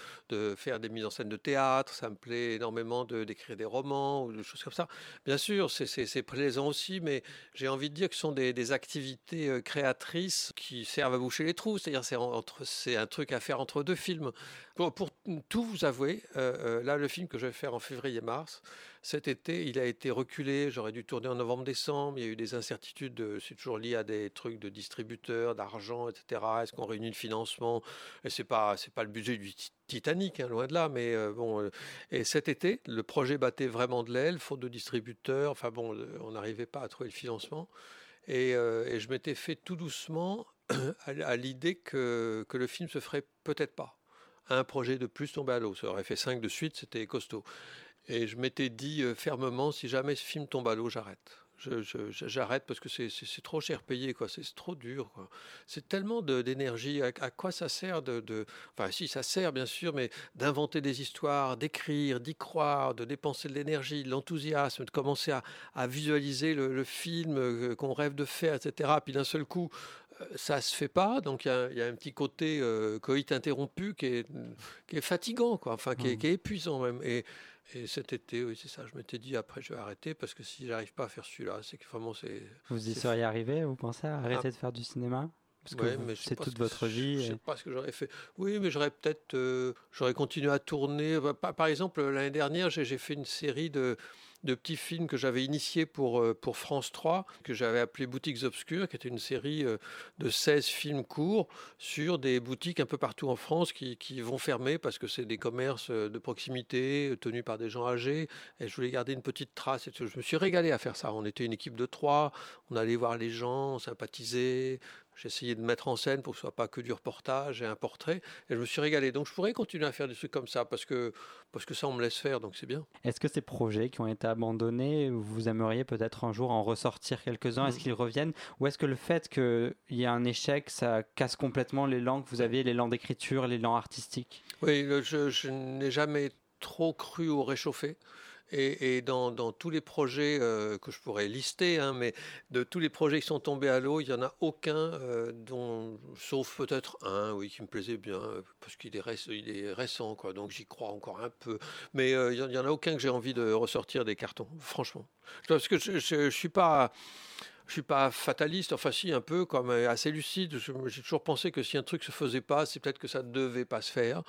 faire des mises en scène de théâtre, ça me plaît énormément de- d'écrire des romans ou des choses comme ça. Bien sûr, c'est- plaisant aussi, mais j'ai envie de dire que ce sont des, activités euh, créatrices qui servent à boucher les trous. C'est-à-dire c'est c'est un truc à faire entre deux films. Pour, pour tout vous avouer, euh, là, le film que je vais faire en février-mars, cet été, il a été reculé. J'aurais dû tourner en novembre-décembre. Il y a eu des incertitudes. euh, C'est toujours lié à des trucs de distributeurs, d'argent, etc. Est-ce qu'on réunit le financement? Et c'est pas, c'est pas le budget du Ti- Titanic, hein, loin de là. Mais euh, bon. euh, et cet été, le projet battait vraiment de l'aile, faute de distributeurs. Enfin bon, on n'arrivait pas à trouver le financement. Et, je m'étais fait tout doucement <clears throat> à, à l'idée que, que le film se ferait peut-être pas. Un projet de plus tombé à l'eau. Ça aurait fait cinq de suite, c'était costaud. Et je m'étais dit euh, fermement, si jamais ce film tombe à l'eau, j'arrête. J'arrête parce que c'est- trop cher payé, quoi. C'est trop dur. C'est tellement d'énergie. À, à quoi ça sert de, de- Enfin, si, ça sert, bien sûr, mais d'inventer des histoires, d'écrire, d'y croire, de dépenser de l'énergie, de l'enthousiasme, de commencer à, à visualiser le, le film euh, qu'on rêve de faire, etc. Puis d'un seul coup, euh, ça se fait pas. Donc il y a, il y a un petit côté euh, coït interrompu qui est, qui est fatigant, quoi. Enfin, qui est, qui est épuisant même. Et, et cet été, oui, c'est ça. Je m'étais dit après, je vais arrêter parce que si j'arrive pas à faire celui-là, c'est que vraiment c'est. Vous y seriez arrivé, vous pensez, à arrêter de faire du cinéma? Parce que Ouais, sais c'est toute votre vie. Je sais et- pas ce que j'aurais fait. Oui, mais j'aurais peut-être, euh, j'aurais continué à tourner. Bah, Par, exemple, l'année dernière, j'ai fait une série de de petits films que j'avais initiés pour, euh, pour France 3, que j'avais appelé Boutiques Obscures, qui était une série euh, de 16 films courts sur des boutiques un peu partout en France qui, qui vont fermer parce que c'est des commerces euh, de proximité tenus par des gens âgés. Et je voulais garder une petite trace. Et je me suis régalé à faire ça. On était une équipe de trois, on allait voir les gens, on sympathisait. J'essayais de mettre en scène pour que ce soit pas que du reportage et un portrait. Et je me suis régalé. Donc je pourrais continuer à faire des trucs comme ça parce que, parce que ça, on me laisse faire, donc c'est bien. Est-ce que ces projets qui ont été abandonnés, vous aimeriez peut-être un jour en ressortir quelques-uns? Est-ce qu'ils reviennent? Ou est-ce que le fait qu'il y ait un échec, ça casse complètement l'élan que vous aviez, l'élan d'écriture, l'élan artistique? Oui, je, je n'ai jamais trop cru au réchauffé. Et, dans, tous les projets euh, que je pourrais lister, hein, mais de tous les projets qui sont tombés à l'eau, il n'y en a aucun, euh, dont, sauf peut-être un, oui, qui me plaisait bien, euh, parce qu'il est, récent, quoi, donc j'y crois encore un peu. Mais il n'y en a aucun que j'ai envie de ressortir des cartons, franchement. Parce que je ne suis pas... Fataliste, enfin si un peu, comme assez lucide. J'ai toujours pensé que si un truc se faisait pas, c'est peut-être que ça ne devait pas se faire.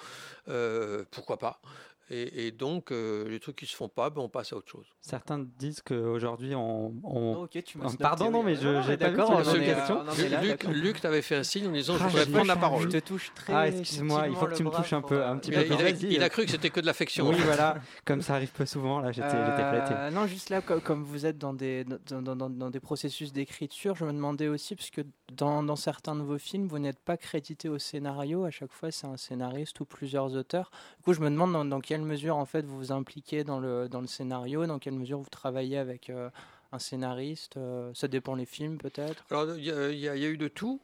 Pourquoi pas et, et donc euh, les trucs qui se font pas, ben, on passe à autre chose. Certains disent qu'aujourd'hui, on, on- Ok, tu m'as Oh, snobé, pardon, oui. non, mais je- Non, j'ai pas d'accord, Luc. Luc t'avais fait un signe en disant Ah, je voudrais prendre la parole. Je te touche très. Ah, excuse-moi, il faut que tu me touches un peu- un petit peu, Il a, il a- Vas-y. il a cru que c'était que de l'affection. Oui, voilà, comme ça arrive peu souvent, là, j'étais j'étais Euh, flatté. non, juste là, co- comme vous êtes dans des, dans, dans- dans- dans des processus d'écriture, je me demandais aussi, parce que dans, dans certains de vos films, vous n'êtes pas crédité au scénario. À chaque fois, c'est un scénariste ou plusieurs auteurs. Du coup, je me demande dans, dans quelle mesure, en fait, vous vous impliquez dans le, dans le scénario, dans quelle mesure vous travaillez avec euh, un scénariste. euh, ça dépend les films, peut-être? Alors il y, y a eu de tout.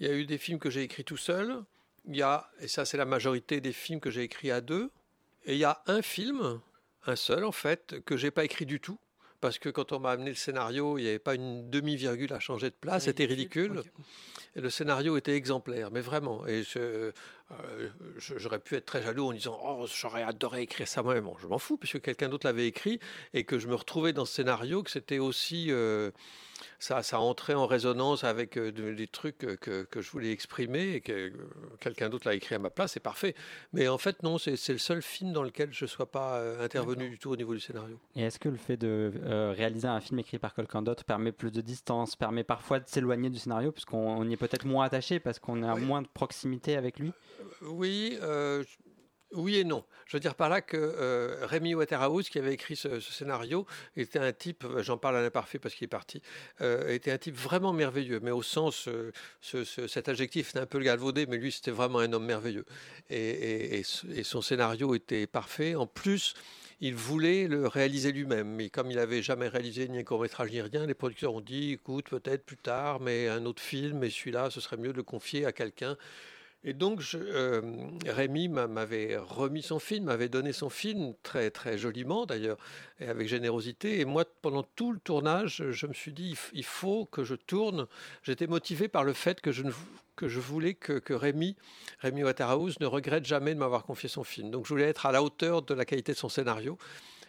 Il y a eu des films que j'ai écrits tout seul. Il y a, et ça c'est la majorité des films que j'ai écrits à deux. Et il y a un film, un seul en fait, que j'ai pas écrit du tout. Parce que quand on m'a amené le scénario, il n'y avait pas une demi-virgule à changer de place, c'était ridicule. Et le scénario était exemplaire, mais vraiment. Et je, euh, je- j'aurais pu être très jaloux en disant Oh, j'aurais adoré écrire ça moi-même. Bon, je m'en fous, puisque quelqu'un d'autre l'avait écrit et que je me retrouvais dans ce scénario, que c'était aussi. euh, ça, ça entrait en résonance avec euh, de- des trucs que, que je voulais exprimer et que euh, quelqu'un d'autre l'a écrit à ma place, c'est parfait. Mais en fait, non, c'est, le seul film dans lequel je ne sois pas euh, intervenu du tout au niveau du scénario. Et est-ce que le fait de euh, réaliser un film écrit par quelqu'un d'autre permet plus de distance, permet parfois de s'éloigner du scénario, puisqu'on on y est peut-être moins attaché, parce qu'on a Oui. moins de proximité avec lui? Oui, euh, oui et non. Je veux dire par là que euh, Rémi Waterhouse, qui avait écrit ce, scénario, était un type, euh, j'en parle à l'imparfait parce qu'il est parti, euh, était un type vraiment merveilleux, mais au sens, ce- ce- cet adjectif était un peu galvaudé, mais lui c'était vraiment un homme merveilleux. Et, et- et et son scénario était parfait. En plus, il voulait le réaliser lui-même, mais comme il n'avait jamais réalisé ni un court-métrage ni rien, les producteurs ont dit, écoute, peut-être plus tard, mais un autre film, mais celui-là, ce serait mieux de le confier à quelqu'un et donc, je, euh, Rémi m'a- m'avait remis son film, m'avait donné son film, très, très joliment d'ailleurs, et avec générosité. Et moi, pendant tout le tournage, je me suis dit, il faut que je tourne. J'étais motivé par le fait que je, que je voulais que, que Rémi, Rémi Waterhouse ne regrette jamais de m'avoir confié son film. Donc, je voulais être à la hauteur de la qualité de son scénario.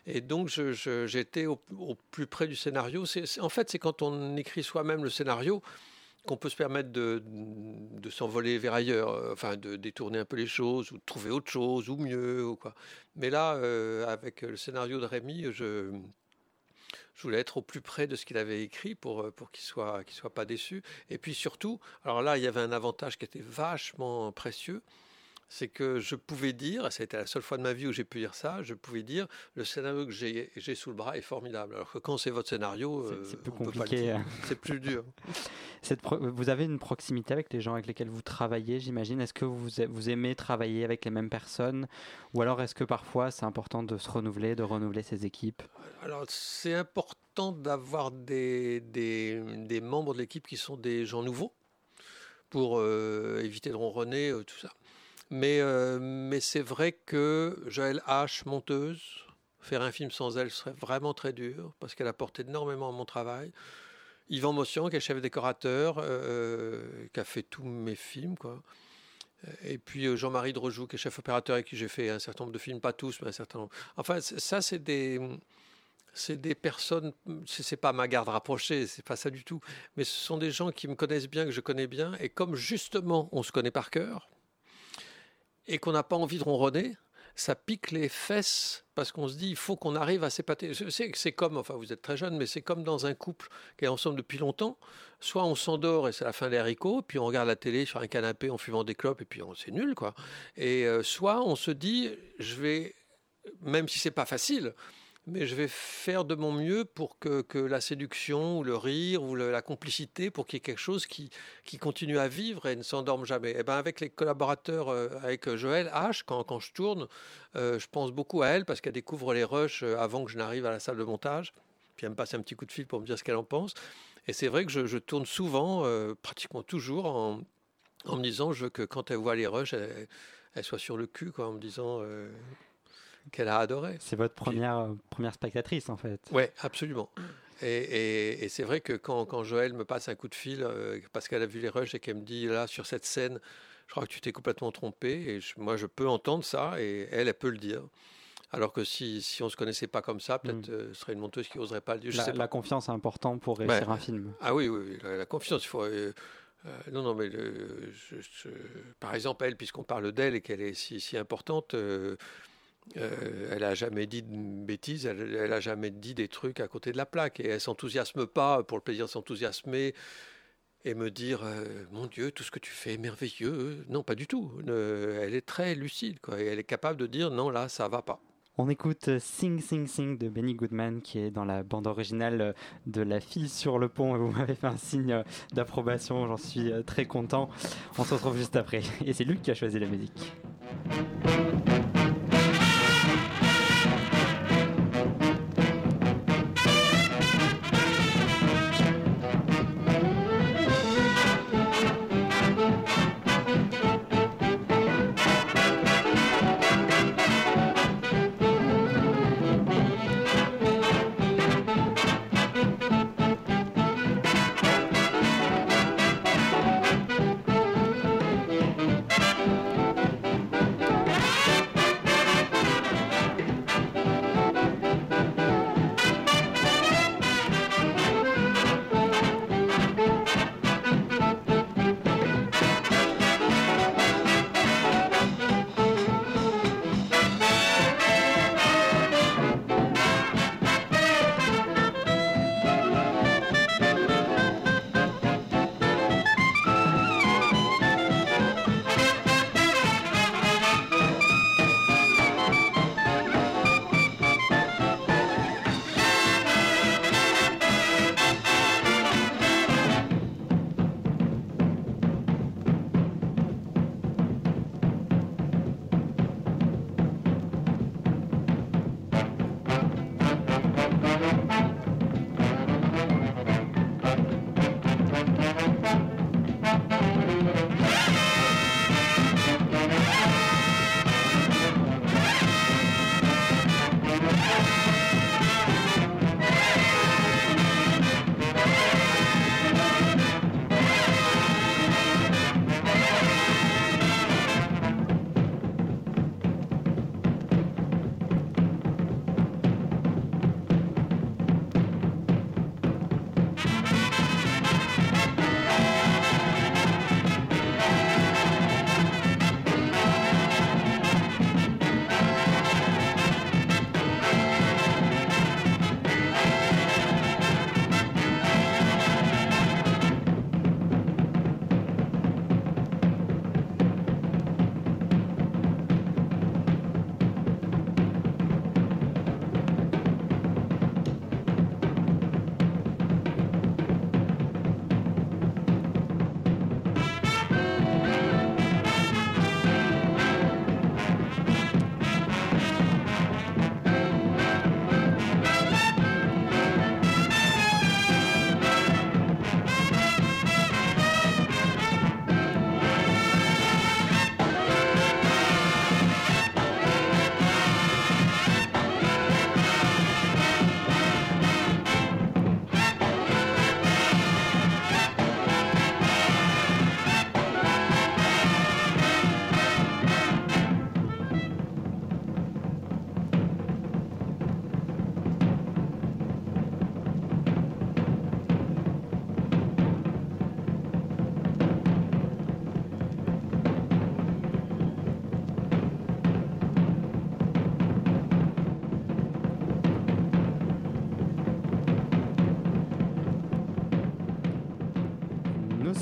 Et donc, j'étais au, au plus près du scénario. En fait, c'est quand on écrit soi-même le scénario qu'on peut se permettre de, s'envoler vers ailleurs, euh, enfin de détourner un peu les choses, ou de trouver autre chose, ou mieux, ou quoi. Mais là, euh, avec le scénario de Rémi, je, voulais être au plus près de ce qu'il avait écrit pour, euh, qu'il soit, soit pas déçu. Et puis surtout, alors là, il y avait un avantage qui était vachement précieux, c'est que je pouvais dire, c'était la seule fois de ma vie où j'ai pu dire ça, je pouvais dire, le scénario que j'ai sous le bras est formidable. Alors que quand c'est votre scénario, C'est- euh, plus compliqué. C'est plus dur. <laughs> Cette Vous avez une proximité avec les gens avec lesquels vous travaillez, j'imagine. Est-ce que vous, a- vous aimez travailler avec les mêmes personnes? Ou alors est-ce que parfois c'est important de se renouveler, de renouveler ses équipes? Alors, c'est important d'avoir des, des, des membres de l'équipe qui sont des gens nouveaux pour euh, éviter de ronronner, euh, tout ça. Mais, euh, mais c'est vrai que Joël H., monteuse, faire un film sans elle serait vraiment très dur parce qu'elle apporte énormément à mon travail. Yvan Mossian, qui est chef décorateur, euh, qui a fait tous mes films, quoi. Et puis euh, Jean-Marie Drojoux, qui est chef opérateur avec qui j'ai fait un certain nombre de films, pas tous, mais un certain nombre. Enfin, ça, c'est des, c'est des personnes, c'est pas ma garde rapprochée, c'est pas ça du tout, mais ce sont des gens qui me connaissent bien, que je connais bien, et comme justement on se connaît par cœur, et qu'on n'a pas envie de ronronner, ça pique les fesses parce qu'on se dit il faut qu'on arrive à s'épater. C'est comme, enfin vous êtes très jeune, mais c'est comme dans un couple qui est ensemble depuis longtemps. Soit on s'endort et c'est la fin des haricots, puis on regarde la télé sur un canapé en fumant des clopes et puis on- c'est nul quoi. Et euh, soit on se dit je vais, même si c'est pas facile, mais je vais faire de mon mieux pour que, la séduction ou le rire ou la complicité, pour qu'il y ait quelque chose qui, continue à vivre et ne s'endorme jamais. Et ben avec les collaborateurs, euh, avec Joël H, quand, je tourne, euh, je pense beaucoup à elle parce qu'elle découvre les rushs euh, avant que je n'arrive à la salle de montage. Puis elle me passe un petit coup de fil pour me dire ce qu'elle en pense. Et c'est vrai que je, tourne souvent, euh, pratiquement toujours, en, me disant je veux que quand elle voit les rushs, elle, soit sur le cul, en me disant euh, qu'elle a adoré. C'est votre première, euh, première spectatrice en fait. Oui, absolument. Et, et- et c'est vrai que quand, quand Joël me passe un coup de fil, euh, parce qu'elle a vu les rushs et qu'elle me dit, là, sur cette scène, je crois que tu t'es complètement trompé, et je- moi, je peux entendre ça, et elle, elle peut le dire. Alors que si, si on ne se connaissait pas comme ça, peut-être Mm. euh, ce serait une monteuse qui n'oserait pas le dire. Je La, sais pas. la confiance est importante pour réussir un film. Ah oui, oui, oui, la, la confiance, il faut. euh, non, non, mais le- je- je- par exemple, elle, puisqu'on parle d'elle et qu'elle est si, si importante, euh, euh, elle a jamais dit de bêtises, elle, elle a jamais dit des trucs à côté de la plaque et elle s'enthousiasme pas pour le plaisir de s'enthousiasmer et me dire euh, mon Dieu, tout ce que tu fais est merveilleux. Non, pas du tout. Elle est très lucide, quoi, et elle est capable de dire non, là, ça va pas. On écoute euh, Sing Sing Sing de Benny Goodman qui est dans la bande originale de La fille sur le pont. Vous m'avez fait un signe d'approbation, j'en suis très content. On se retrouve juste après. Et c'est Luc qui a choisi la musique.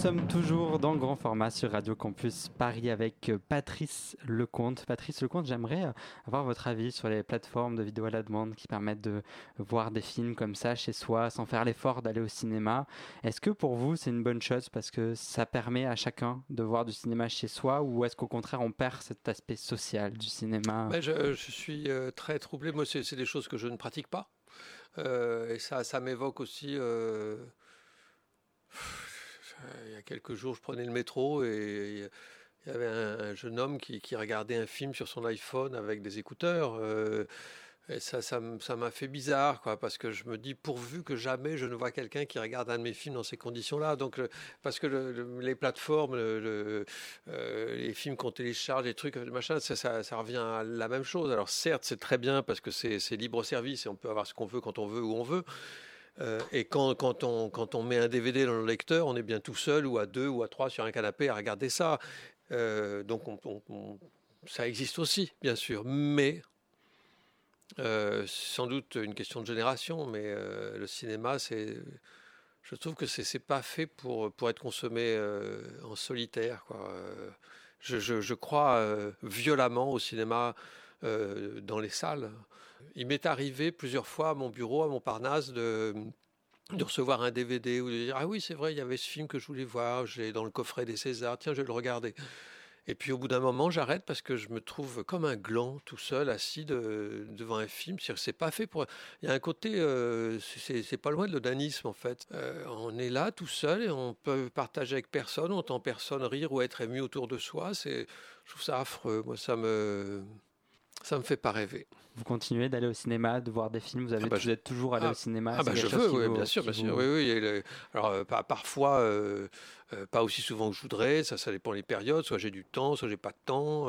Sommes toujours dans grand format sur Radio Campus Paris avec euh, Patrice Lecomte. Patrice Lecomte, j'aimerais euh, avoir votre avis sur les plateformes de vidéo à la demande qui permettent de voir des films comme ça chez soi sans faire l'effort d'aller au cinéma. Est-ce que pour vous c'est une bonne chose parce que ça permet à chacun de voir du cinéma chez soi ou est-ce qu'au contraire on perd cet aspect social du cinéma? Ben, je, je suis euh, très troublé. Moi, c'est des choses que je ne pratique pas. Euh, et ça, ça m'évoque aussi. euh, il y a quelques jours, je prenais le métro et il y avait un, un jeune homme qui, regardait un film sur son iPhone avec des écouteurs. euh, ça, ça m'a fait bizarre, quoi, parce que je me dis pourvu que jamais je ne vois quelqu'un qui regarde un de mes films dans ces conditions-là. Donc, parce que le- le- les plateformes, euh, les films qu'on télécharge, les trucs, machin, ça, ça, revient à la même chose. Alors certes, c'est très bien parce que c'est libre service et on peut avoir ce qu'on veut quand on veut où on veut. Euh, et quand, quand, on, quand on met un DVD dans le lecteur, on est bien tout seul ou à deux ou à trois sur un canapé à regarder ça. Euh, donc on- on- on- ça existe aussi, bien sûr. Mais euh, sans doute une question de génération, mais euh, le cinéma, c'est, je trouve que c'est, pas fait pour, pour être consommé en solitaire. Je, crois violemment au cinéma dans les salles. Il m'est arrivé plusieurs fois à mon bureau, à Montparnasse, de, de recevoir un DVD ou de dire Ah oui, c'est vrai, il y avait ce film que je voulais voir, j'ai dans le coffret des Césars, tiens, je vais le regarder. Et puis au bout d'un moment, j'arrête parce que je me trouve comme un gland tout seul, assis de- devant un film. C'est pas fait pour. Il y a un côté, euh, c'est c'est pas loin de l'odanisme en fait. Euh, on est là tout seul et on peut partager avec personne, on entend personne rire ou être ému autour de soi. C'est, je trouve ça affreux. Moi, ça me, ça me fait pas rêver. Vous continuez d'aller au cinéma, de voir des films Vous, avez, Ah bah, vous êtes toujours allé ah, au cinéma Ah bah je veux, qui oui, vous- bien sûr, bien sûr. vous- Oui, oui. et le- alors euh, pa- parfois, euh, euh, pas aussi souvent que je voudrais. Ça, ça dépend des périodes. Soit j'ai du temps, soit j'ai pas de temps.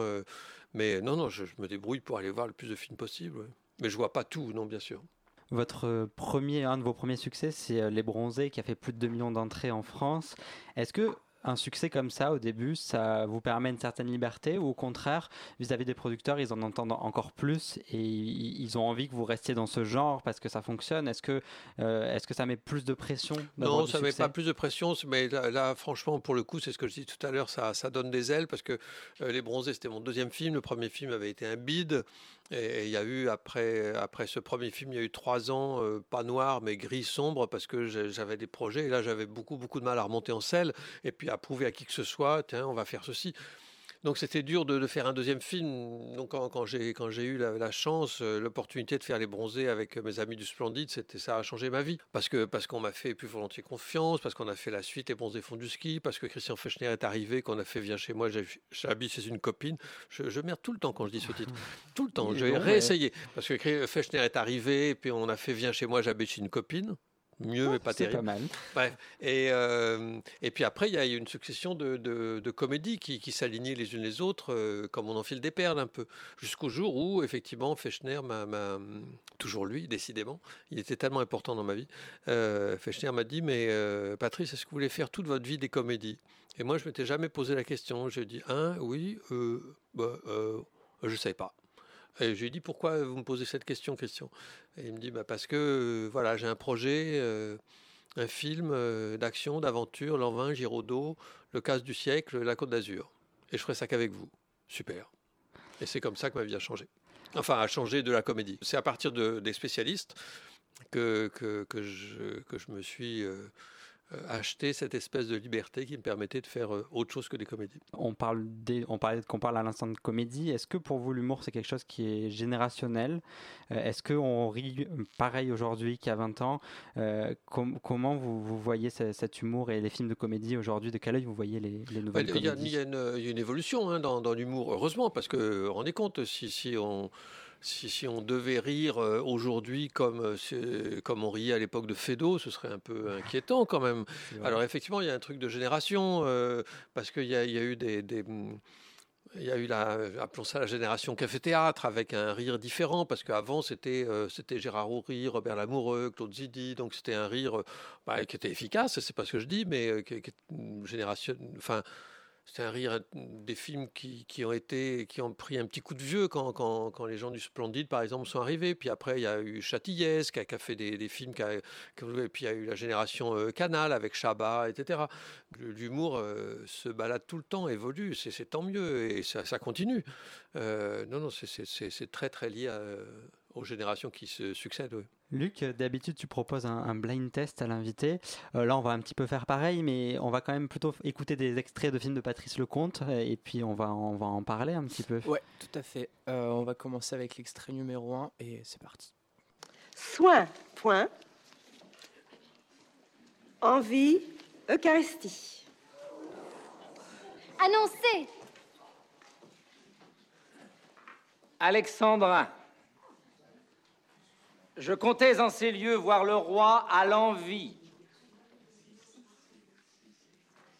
mais non, non, je, je me débrouille pour aller voir le plus de films possible. ouais. Mais je vois pas tout, non, bien sûr. Votre premier, un de vos premiers succès, c'est Les Bronzés, qui a fait plus de 2 millions d'entrées en France. Est-ce que un succès comme ça, au début, ça vous permet une certaine liberté ou au contraire, vis-à-vis des producteurs, ils en entendent encore plus et ils ont envie que vous restiez dans ce genre parce que ça fonctionne? Est-ce que, euh, est-ce que ça met plus de pression Non, ça met succès? pas plus de pression, mais là, là, franchement, pour le coup, c'est ce que je dis tout à l'heure, ça, ça donne des ailes parce que euh, Les Bronzés, c'était mon deuxième film. Le premier film avait été un bide. Et il y a eu, après, après ce premier film, il y a eu trois ans, euh, pas noir, mais gris sombre, parce que j'avais des projets. Et là, j'avais beaucoup, beaucoup de mal à remonter en selle et puis à prouver à qui que ce soit, tiens, on va faire ceci. Donc c'était dur de, de faire un deuxième film. Donc quand, quand j'ai quand j'ai eu la, la chance, euh, l'opportunité de faire les bronzés avec euh, mes amis du Splendide, c'était ça a changé ma vie parce que parce qu'on m'a fait plus volontiers confiance, parce qu'on a fait la suite les bronzés font du ski, parce que Christian Fechner est arrivé, qu'on a fait viens chez moi, j'habite chez une copine. Je, je merde tout le temps quand je dis ce titre, <laughs> tout le temps. Je vais réessayer parce que Fechner est arrivé et puis on a fait viens chez moi, j'habite chez une copine. Mieux mais pas C'est terrible. pas mal. Bref. Et, euh, et puis après, il y a eu une succession de, de- de comédies qui, qui s'alignaient les unes les autres, euh, comme on enfile des perles un peu. Jusqu'au jour où, effectivement, Fechner m'a. m'a- Toujours lui, décidément. Il était tellement important dans ma vie. Euh, Fechner m'a dit Mais Patrice, est-ce que vous voulez faire toute votre vie des comédies? Et moi, je m'étais jamais posé la question. J'ai dit Un, oui, euh, bah, euh, je ne savais pas. Et je lui ai dit pourquoi vous me posez cette question, Christian? Et il me dit bah, parce que euh, voilà, j'ai un projet, euh, un film euh, d'action, d'aventure, Lanvin, Giraudot, Le casse du siècle, La Côte d'Azur. Et je ferai ça qu'avec vous. Super. Et c'est comme ça que ma vie a changé. Enfin, a changé de la comédie. C'est à partir de, des spécialistes que, que, je, que je me suis euh, acheté cette espèce de liberté qui me permettait de faire euh, autre chose que des comédies. On parle des- on parlait qu'on parle à l'instant de comédie. Est-ce que pour vous l'humour c'est quelque chose qui est générationnel? Euh, Est-ce qu'on rit pareil aujourd'hui qu'il y a 20 ans? Euh, com- Comment vous, vous voyez ce- cet humour et les films de comédie aujourd'hui? De quel œil vous voyez les, les nouvelles Il y, a, comédies il y a une, il y a une évolution hein, dans, dans l'humour, heureusement, parce que rendez compte, si, si, on, si, si on devait rire euh, aujourd'hui comme, euh, comme on riait à l'époque de Fédo, ce serait un peu inquiétant quand même. <laughs> Alors effectivement, il y a un truc de génération, euh, parce qu'il y a, il y a eu des... des, il y a eu la, appelons ça la génération café-théâtre, avec un rire différent, parce qu'avant c'était euh, c'était Gérard Houry, Robert Lamoureux, Claude Zidi, donc c'était un rire bah, qui était efficace, c'est pas ce que je dis, mais euh, qui, qui génération, enfin, c'est un rire des films qui, qui ont été, qui ont pris un petit coup de vieux quand, quand, quand les gens du Splendide, par exemple, sont arrivés. Puis après, il y a eu Châtillès qui a, qui a fait des, des films, puis il y a eu la génération euh, Canal avec Chabat, etc. L'humour euh, se balade tout le temps, évolue, c'est tant mieux et ça, continue. Euh, non, non, c'est- très très lié à, aux générations qui se succèdent. oui. Luc, d'habitude tu proposes un, un blind test à l'invité. Euh, là on va un petit peu faire pareil, mais on va quand même plutôt écouter des extraits de films de Patrice Lecomte euh, et puis on va, on va en parler un petit peu. Ouais, tout à fait. Euh, on va commencer avec l'extrait numéro 1 et c'est parti. Soin, point. Envie, Eucharistie. Annoncez Alexandrin. Je comptais en ces lieux voir le roi à l'envie.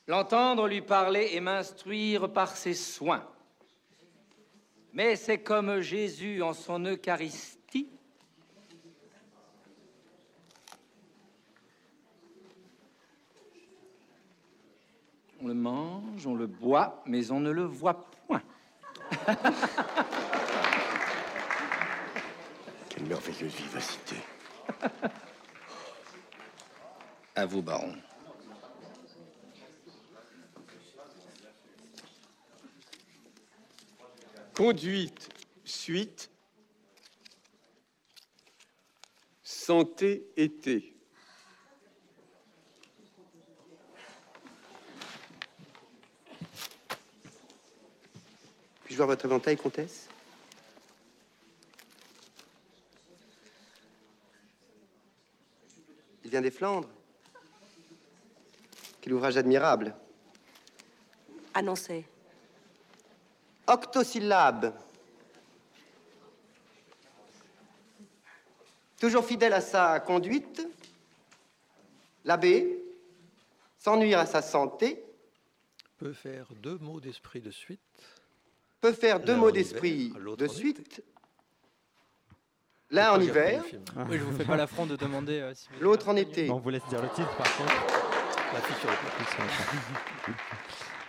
L'entendre lui parler et m'instruire par ses soins. Mais c'est comme Jésus en son Eucharistie. On le mange, on le boit, mais on ne le voit point. <laughs> Quelle merveilleuse vivacité. <laughs> À vous, baron. Conduite, suite, santé, été. Puis-je voir votre éventail, comtesse? Vient des Flandres. Quel ouvrage admirable. Annoncez. Octosyllabe. Toujours fidèle à sa conduite, l'abbé, sans nuire à sa santé, Peut faire deux mots d'esprit de suite. peut faire deux mots d'esprit de suite. L'un en hiver. Oui, je vous fais pas l'affront de demander euh, si vous avez l'autre en été. On vous laisse dire le titre par contre. La sur le. <laughs>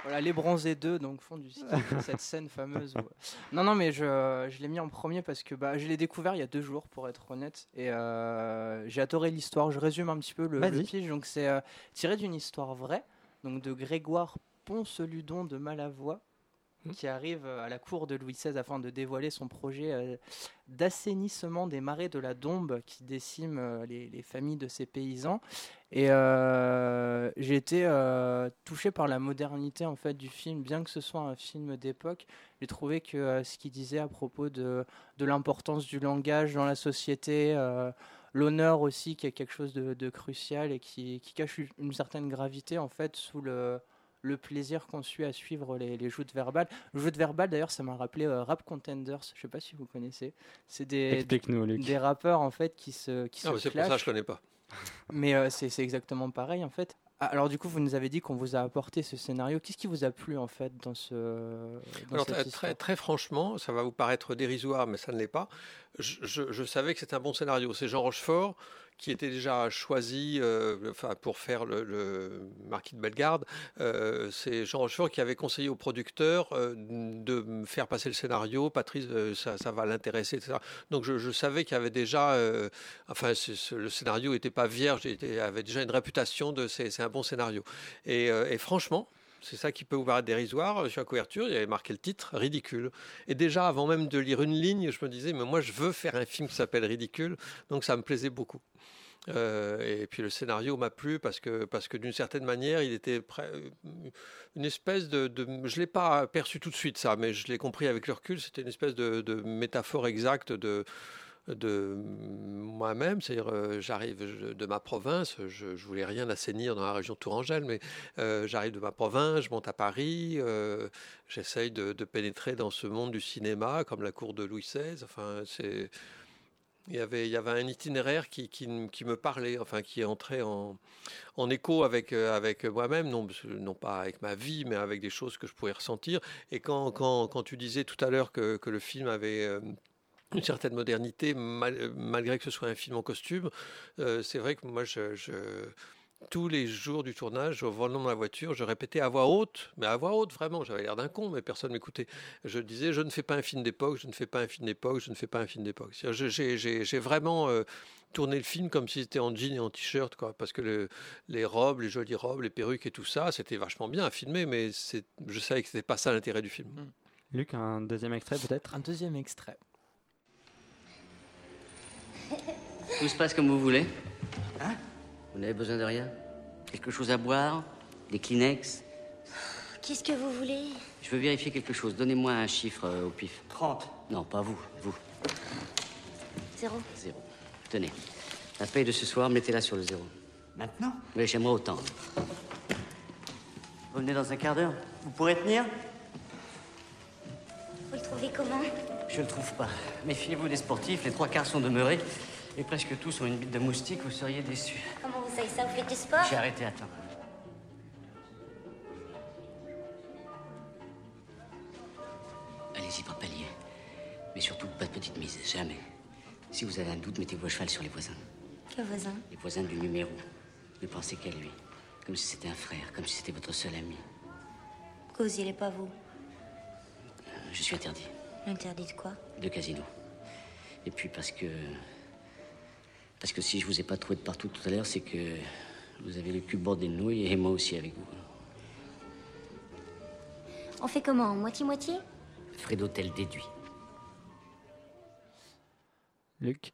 Voilà, les bronzés 2 donc font du ski, cette scène fameuse. où- Non, non, mais je, je l'ai mis en premier parce que bah, je l'ai découvert il y a deux jours, pour être honnête, et euh, j'ai adoré l'histoire. Je résume un petit peu le, le pitch. Donc c'est euh, tiré d'une histoire vraie, donc de Grégoire Ponceludon de Malavoie, Hmm. qui arrive euh, à la cour de Louis XVI afin de dévoiler son projet euh, d'assainissement des marais de la Dombe qui décime euh, les, les familles de ces paysans. Et j'ai été euh, touché par la modernité en fait du film, bien que ce soit un film d'époque. J'ai trouvé que ce qu'il disait à propos de, de l'importance du langage dans la société, l'honneur aussi, qui est quelque chose de, crucial et qui, cache une- une certaine gravité en fait sous le le plaisir qu'on suit à suivre les, les joutes verbales. Le joute verbal, d'ailleurs, ça m'a rappelé euh, Rap Contenders. Je sais pas si vous connaissez. C'est des, rappeurs en fait qui se qui se mais c'est pour ça je connais pas. <laughs> Mais euh, c'est exactement pareil en fait. Ah, Alors du coup, vous nous avez dit qu'on vous a apporté ce scénario. Qu'est-ce qui vous a plu en fait dans ce dans Alors, cette très franchement, ça va vous paraître dérisoire, mais ça ne l'est pas. Je, savais que c'était un bon scénario. C'est Jean Rochefort qui était déjà choisi euh, enfin, pour faire le, Marquis de Bellegarde. Euh, C'est Jean Rochefort qui avait conseillé au producteur euh, de faire passer le scénario. Patrice, euh, ça, va l'intéresser, etc. Donc je, savais qu'il y avait déjà, enfin, le scénario n'était pas vierge, il avait déjà une réputation de c'est un bon scénario. Et franchement, c'est ça qui peut vous paraître dérisoire. Sur la couverture, il y avait marqué le titre, Ridicule. Et déjà, avant même de lire une ligne, je me disais, mais moi, je veux faire un film qui s'appelle Ridicule. Donc, ça me plaisait beaucoup. Euh, et puis le scénario m'a plu parce que, parce que d'une certaine manière, il était prêt- une espèce de, de je l'ai pas perçu tout de suite ça, mais je l'ai compris avec le recul. C'était une espèce de, de métaphore exacte de de moi-même, c'est-à-dire euh, j'arrive de ma province, je, je voulais rien assainir dans la région Tourangelle, mais euh, j'arrive de ma province, je monte à Paris, euh, j'essaye de, pénétrer dans ce monde du cinéma comme la cour de Louis XVI. Enfin, c'est il y avait, il y avait un itinéraire qui, qui, qui me parlait, enfin qui entrait en, en écho avec, avec moi-même, non, non pas avec ma vie, mais avec des choses que je pouvais ressentir. Et quand, quand, quand tu disais tout à l'heure que, que le film avait une certaine modernité, mal- malgré que ce soit un film en costume, euh, c'est vrai que moi, je, je- tous les jours du tournage, au volant de la voiture, je répétais à voix haute, mais à voix haute vraiment, j'avais l'air d'un con, mais personne m'écoutait. Je disais, je ne fais pas un film d'époque, je ne fais pas un film d'époque, je ne fais pas un film d'époque. J'ai j'ai- j'ai vraiment euh, tourné le film comme si c'était en jean et en t-shirt, quoi, parce que le- les robes, les jolies robes, les perruques et tout ça, c'était vachement bien à filmer, mais c'est- je savais que c'était pas ça l'intérêt du film. Luc, un deuxième extrait peut-être? Un deuxième extrait. Tout se passe comme vous voulez. Hein Vous n'avez besoin de rien Quelque chose à boire Des Kleenex Qu'est-ce que vous voulez? Je veux vérifier quelque chose. Donnez-moi un chiffre euh, au pif. 30. Non, pas vous. Vous. Zéro. Zéro. Tenez. La paye de ce soir, mettez-la sur le zéro. Maintenant? Oui, j'aimerais autant. Vous venez dans un quart d'heure Vous pourrez tenir? Vous le trouvez comment? Je le trouve pas. Méfiez-vous des sportifs, les trois quarts sont demeurés. Et presque tous ont une bite de moustique, vous seriez déçus. Comment vous savez ça Vous faites du sport J'ai arrêté à temps. Allez-y, pas palier. Mais surtout, pas de petite mise, jamais. Si vous avez un doute, mettez-vous à cheval sur les voisins. Quel voisin Les voisins du numéro. Ne pensez qu'à lui. Comme si c'était un frère, comme si c'était votre seul ami. Cause, il est pas vous. Euh, Je suis interdit Interdit de quoi? De casino. Et puis parce que. Parce que si je vous ai pas trouvé de partout tout à l'heure, c'est que vous avez le cul bordé de nouilles et moi aussi avec vous. On fait comment? Moitié-moitié? Frais d'hôtel déduit. Luc?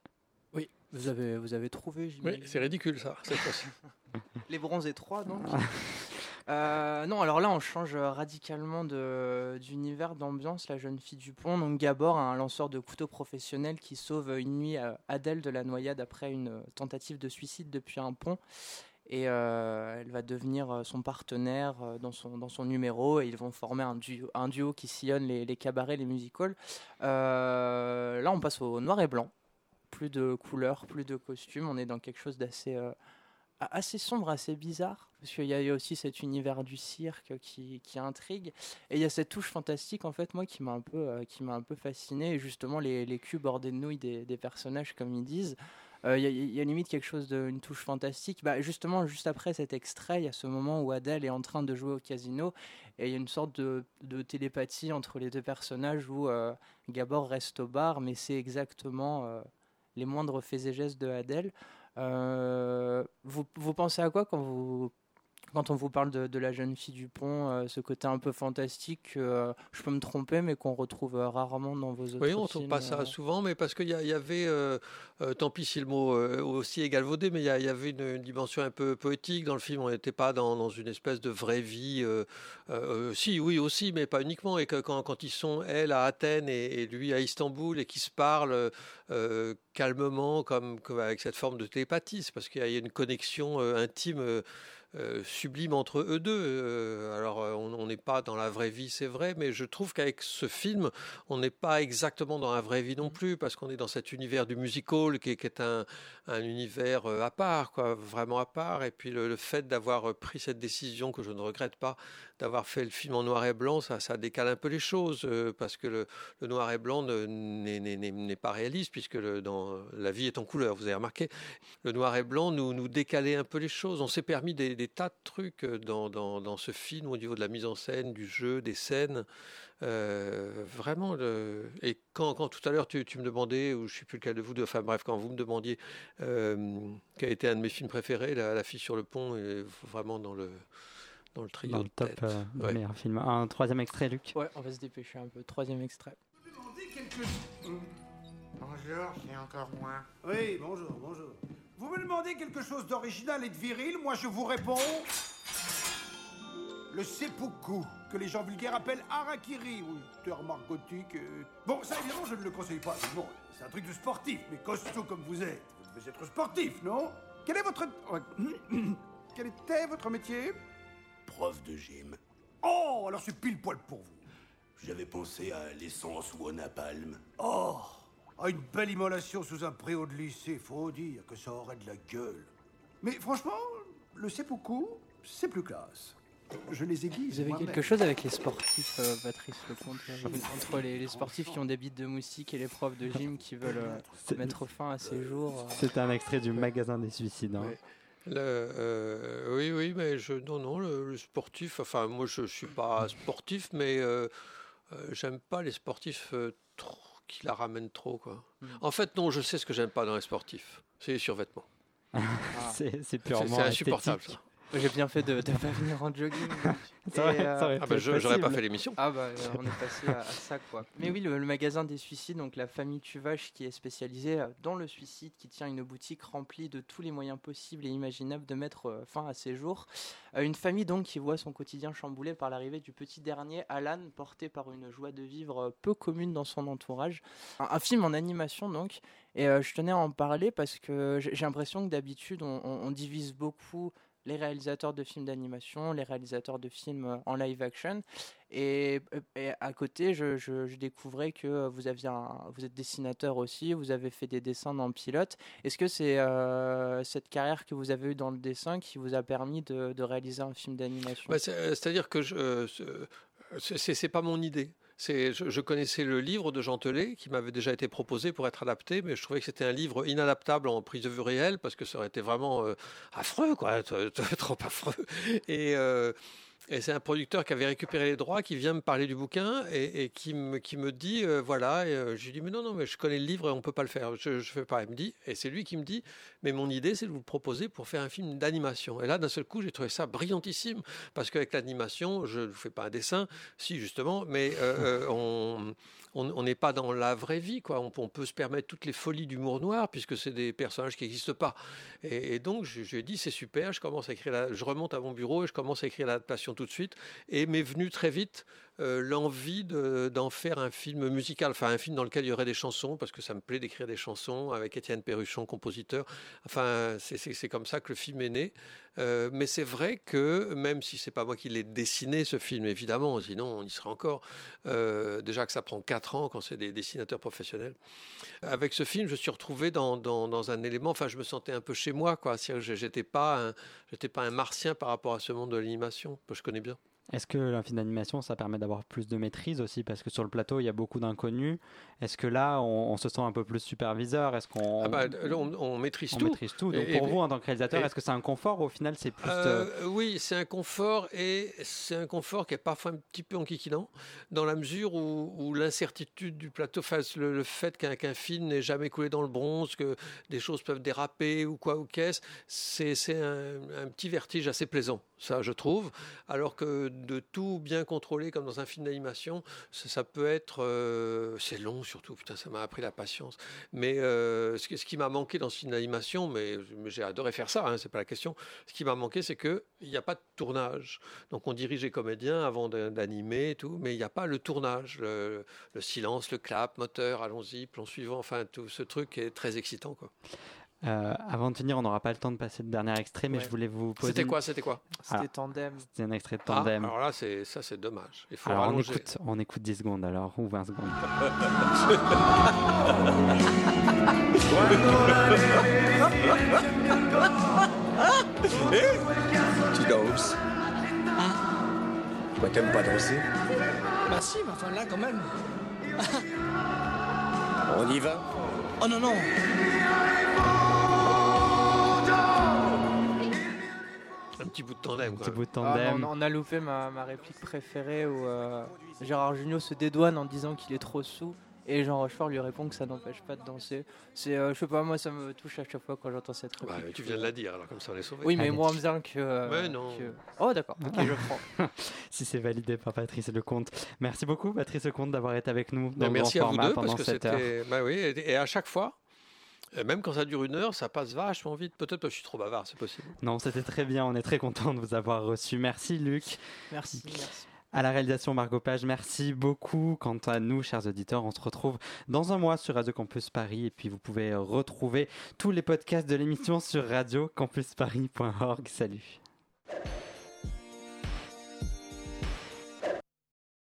Oui, vous avez, vous avez trouvé, Oui, j'imagine. c'est ridicule ça, cette fois-ci. <laughs> Les bronzés 3, donc. <laughs> Euh, non, alors là, on change radicalement d'univers, d'ambiance. La jeune fille du pont, donc Gabor, un lanceur de couteau professionnel qui sauve une nuit Adèle de la noyade après une tentative de suicide depuis un pont. Et euh, elle va devenir euh, son partenaire dans son, numéro et ils vont former un duo, qui sillonne les, cabarets, les musicals. Euh, là, on passe au noir et blanc. Plus de couleurs, plus de costumes. On est dans quelque chose d'assez assez sombre, assez bizarre, parce qu'il y a aussi cet univers du cirque qui, intrigue, et il y a cette touche fantastique en fait moi qui m'a un peu euh, qui m'a un peu fasciné, et justement les, les culs bordés de nouilles des, personnages comme ils disent. Euh, Il y, a- limite quelque chose d'une touche fantastique. Bah, justement, juste après cet extrait, il y a ce moment où Adèle est en train de jouer au casino et il y a une sorte de, de télépathie entre les deux personnages où euh, Gabor reste au bar, mais c'est exactement euh, les moindres faits et gestes de Adèle. Euh, vous, vous pensez à quoi quand vous quand on vous parle de, de la jeune fille du pont, euh, ce côté un peu fantastique, euh, je peux me tromper, mais qu'on retrouve euh, rarement dans vos autres Oui, on ne trouve films, pas ça souvent, mais parce qu'il y, avait, tant pis si le mot aussi est galvaudé, mais il y, avait une, une dimension un peu poétique dans le film. On n'était pas dans, dans une espèce de vraie vie. si, oui, aussi, mais pas uniquement. Et que quand, quand ils sont, elle, à Athènes et, et lui à Istanbul, et qu'ils se parlent calmement, comme, comme avec cette forme de télépathie, c'est parce qu'il y a une connexion intime. Euh, sublime entre eux deux. Euh, alors, euh, on n'est pas dans la vraie vie, c'est vrai, mais je trouve qu'avec ce film, on n'est pas exactement dans la vraie vie non plus, parce qu'on est dans cet univers du musical qui est, qui est un, un univers à part, quoi, vraiment à part. Et puis le, le fait d'avoir pris cette décision que je ne regrette pas, d'avoir fait le film en noir et blanc, ça, ça décale un peu les choses, euh, parce que le, le noir et blanc ne- n'est- pas réaliste, puisque le, dans, la vie est en couleur, vous avez remarqué. Le noir et blanc nous, nous décalait un peu les choses. On s'est permis des, tas de trucs euh, dans, dans, ce film au niveau de la mise en scène, du jeu, des scènes. Euh, vraiment, et quand, quand tout à l'heure tu, tu me demandais, ou je ne sais plus lequel de vous, deux, enfin bref, quand vous me demandiez euh, quel était un de mes films préférés, La, fille sur le pont vraiment dans le, dans le trio Dans le top euh, Ouais. meilleurs films. Un troisième extrait, Luc? Ouais, on va se dépêcher un peu. Troisième extrait. Bonjour, c'est encore moi. Oui, bonjour, bonjour. Vous me demandez quelque chose d'original et de viril, moi je vous réponds. Le seppuku, que les gens vulgaires appellent harakiri, ou terme gothique. euh. Bon, ça évidemment, je ne le conseille pas. Bon, c'est un truc de sportif, mais costaud comme vous êtes. Vous devez être sportif, non? Quel est votre. ouais. <clears throat> Quel était votre métier? Prof de gym. Oh, alors c'est pile poil pour vous. J'avais pensé à l'essence ou au napalm. Oh ah, Une belle immolation sous un préau de lycée, faut dire que ça aurait de la gueule. Mais franchement, le seppuku, c'est plus classe. Je les aiguise. Vous avez quelque chose avec les sportifs, euh, Patrice Lecomte Entre les, les sportifs qui ont des bites de moustique et les profs de gym qui veulent euh, mettre fin à ces jours. euh. C'est un extrait du magasin des suicides. hein. Ouais. Le, euh, oui, oui, mais je, non, non, le, le sportif, enfin, moi, je ne suis pas sportif, mais euh, euh, j'aime pas les sportifs euh, trop- qui la ramènent trop, quoi. Mm. En fait, non, je sais ce que j'aime pas dans les sportifs. C'est les survêtements. <laughs> C'est- purement c'est insupportable, esthétique. ça. J'ai bien fait de ne pas venir en jogging. aurait <laughs> Ah bah, j'aurais pas fait l'émission. Ah bah euh, on est passé à, à ça quoi. Mais oui, le, le magasin des suicides, donc la famille Tuvache qui est spécialisée euh, dans le suicide, qui tient une boutique remplie de tous les moyens possibles et imaginables de mettre euh, fin à ses jours. Euh, une famille donc qui voit son quotidien chamboulé par l'arrivée du petit dernier, Alan, porté par une joie de vivre euh, peu commune dans son entourage. Un, un film en animation donc. Et euh, je tenais à en parler parce que j'ai j'ai l'impression que d'habitude on- on- on divise beaucoup les réalisateurs de films d'animation, les réalisateurs de films euh, en live action. Et, et à côté, je, découvrais que un- vous êtes dessinateur aussi, vous avez fait des dessins dans pilote. Est-ce que c'est euh, cette carrière que vous avez eue dans le dessin qui vous a permis de, réaliser un film d'animation? Bah, c'est- euh, C'est-à-dire que je, euh, ce- c'est c'est pas mon idée. Je, connaissais le livre de Jean Telet qui m'avait déjà été proposé pour être adapté, mais je trouvais que c'était un livre inadaptable en prise de vue réelle parce que ça aurait été vraiment euh, affreux, quoi, <laughs> trop affreux. Et, euh, et c'est un producteur qui avait récupéré les droits, qui vient me parler du bouquin et, qui, me, qui me dit, euh, voilà, et, euh, je lui dis, mais non, non, mais je connais le livre et on peut pas le faire, je, je fais pas. Il me dit, et c'est lui qui me dit, mais mon idée, c'est de vous le proposer pour faire un film d'animation. Et là, d'un seul coup, j'ai trouvé ça brillantissime, parce qu'avec l'animation, je ne fais pas un dessin, si justement, mais euh, on on n'est pas dans la vraie vie, quoi. On, peut se permettre toutes les folies d'humour noir puisque c'est des personnages qui n'existent pas. Et, donc, je, lui ai dit, c'est super. Je commence à écrire, je remonte à mon bureau et je commence à écrire l'adaptation tout de suite. Et m'est venu très vite euh, l'envie de- d'en faire un film musical, enfin un film dans lequel il y aurait des chansons, parce que ça me plaît d'écrire des chansons avec Étienne Perruchon, compositeur. Enfin, c'est- comme ça que le film est né. Euh, mais c'est vrai que même si c'est pas moi qui l'ai dessiné ce film, évidemment, sinon on y serait encore. euh, déjà que ça prend quatre ans quand c'est des dessinateurs professionnels. Avec ce film, je suis retrouvé dans, dans- dans un élément. Enfin, je me sentais un peu chez moi, quoi. J'étais pas pas un martien par rapport à ce monde de l'animation que je connais bien. Est-ce que un film d'animation, ça permet d'avoir plus de maîtrise aussi? Parce que sur le plateau, il y a beaucoup d'inconnus. Est-ce que là, on, on se sent un peu plus superviseur? Est-ce qu'on Ah bah, on, on maîtrise on tout. maîtrise tout Donc Et- pour et- vous, en tant que réalisateur, est-ce que c'est un confort au final, c'est plus... Euh, euh, oui, c'est un confort et c'est un confort qui est parfois un petit peu enquiquinant dans la mesure où, où l'incertitude du plateau, le, le fait qu'un qu'un film n'ait jamais coulé dans le bronze, que des choses peuvent déraper ou quoi ou qu'est-ce, c'est c'est un, un petit vertige assez plaisant, ça je trouve. Alors que de tout bien contrôler comme dans un film d'animation, ça, peut être, euh, c'est long surtout, putain, ça m'a appris la patience. Mais euh, ce, qui- m'a manqué dans ce film d'animation, mais, j'ai adoré faire ça, hein, c'est pas la question. Ce qui m'a manqué, c'est que il n'y a pas de tournage. Donc on dirige les comédiens avant d'animer tout, mais il n'y a pas le tournage, le, le silence, le clap, moteur, allons-y, plan suivant, enfin tout ce truc est très excitant, quoi. Euh, avant de finir, on n'aura pas le temps de passer le dernier extrait, mais Ouais. je voulais vous poser... C'était quoi C'était quoi C'était Tandem. C'était un extrait de Ah, tandem. alors là, c'est ça, c'est dommage. Il faut Alors on rallonger. écoute, on écoute 10 secondes alors, ou 20 secondes. Tu danses Toi, t'aimes pas danser Bah si, mais enfin là quand même. On y va Oh non, non. Un petit bout de tandem. Petit Quoi. bout de Ah, tandem. on, on a loupé ma, ma réplique préférée où euh, Gérard Jugnot se dédouane en disant qu'il est trop sous et Jean Rochefort lui répond que ça n'empêche pas de danser. C'est, euh, je sais pas, moi ça me touche à chaque fois quand j'entends cette Bah, réplique. tu viens de la dire, alors comme ça on est sauvé. Oui, mais Allez. moins bien que. euh, Ouais, non. que- Oh d'accord, ok, je prends. <laughs> si c'est validé par Patrice Lecomte. Merci beaucoup, Patrice Lecomte, d'avoir été avec nous dans Ben, merci le à vous deux pendant parce que cette heure. c'était. Bah oui, et à chaque fois, euh, même quand ça dure une heure, ça passe vachement vite. Peut-être parce que je suis trop bavard, c'est possible. Non, c'était très bien. On est très content de vous avoir reçu. Merci, Luc. Merci, merci. À la réalisation, Margot Page, merci beaucoup. Quant à nous, chers auditeurs, on se retrouve dans un mois sur Radio Campus Paris. Et puis, vous pouvez retrouver tous les podcasts de l'émission sur radiocampusparis.org. Salut.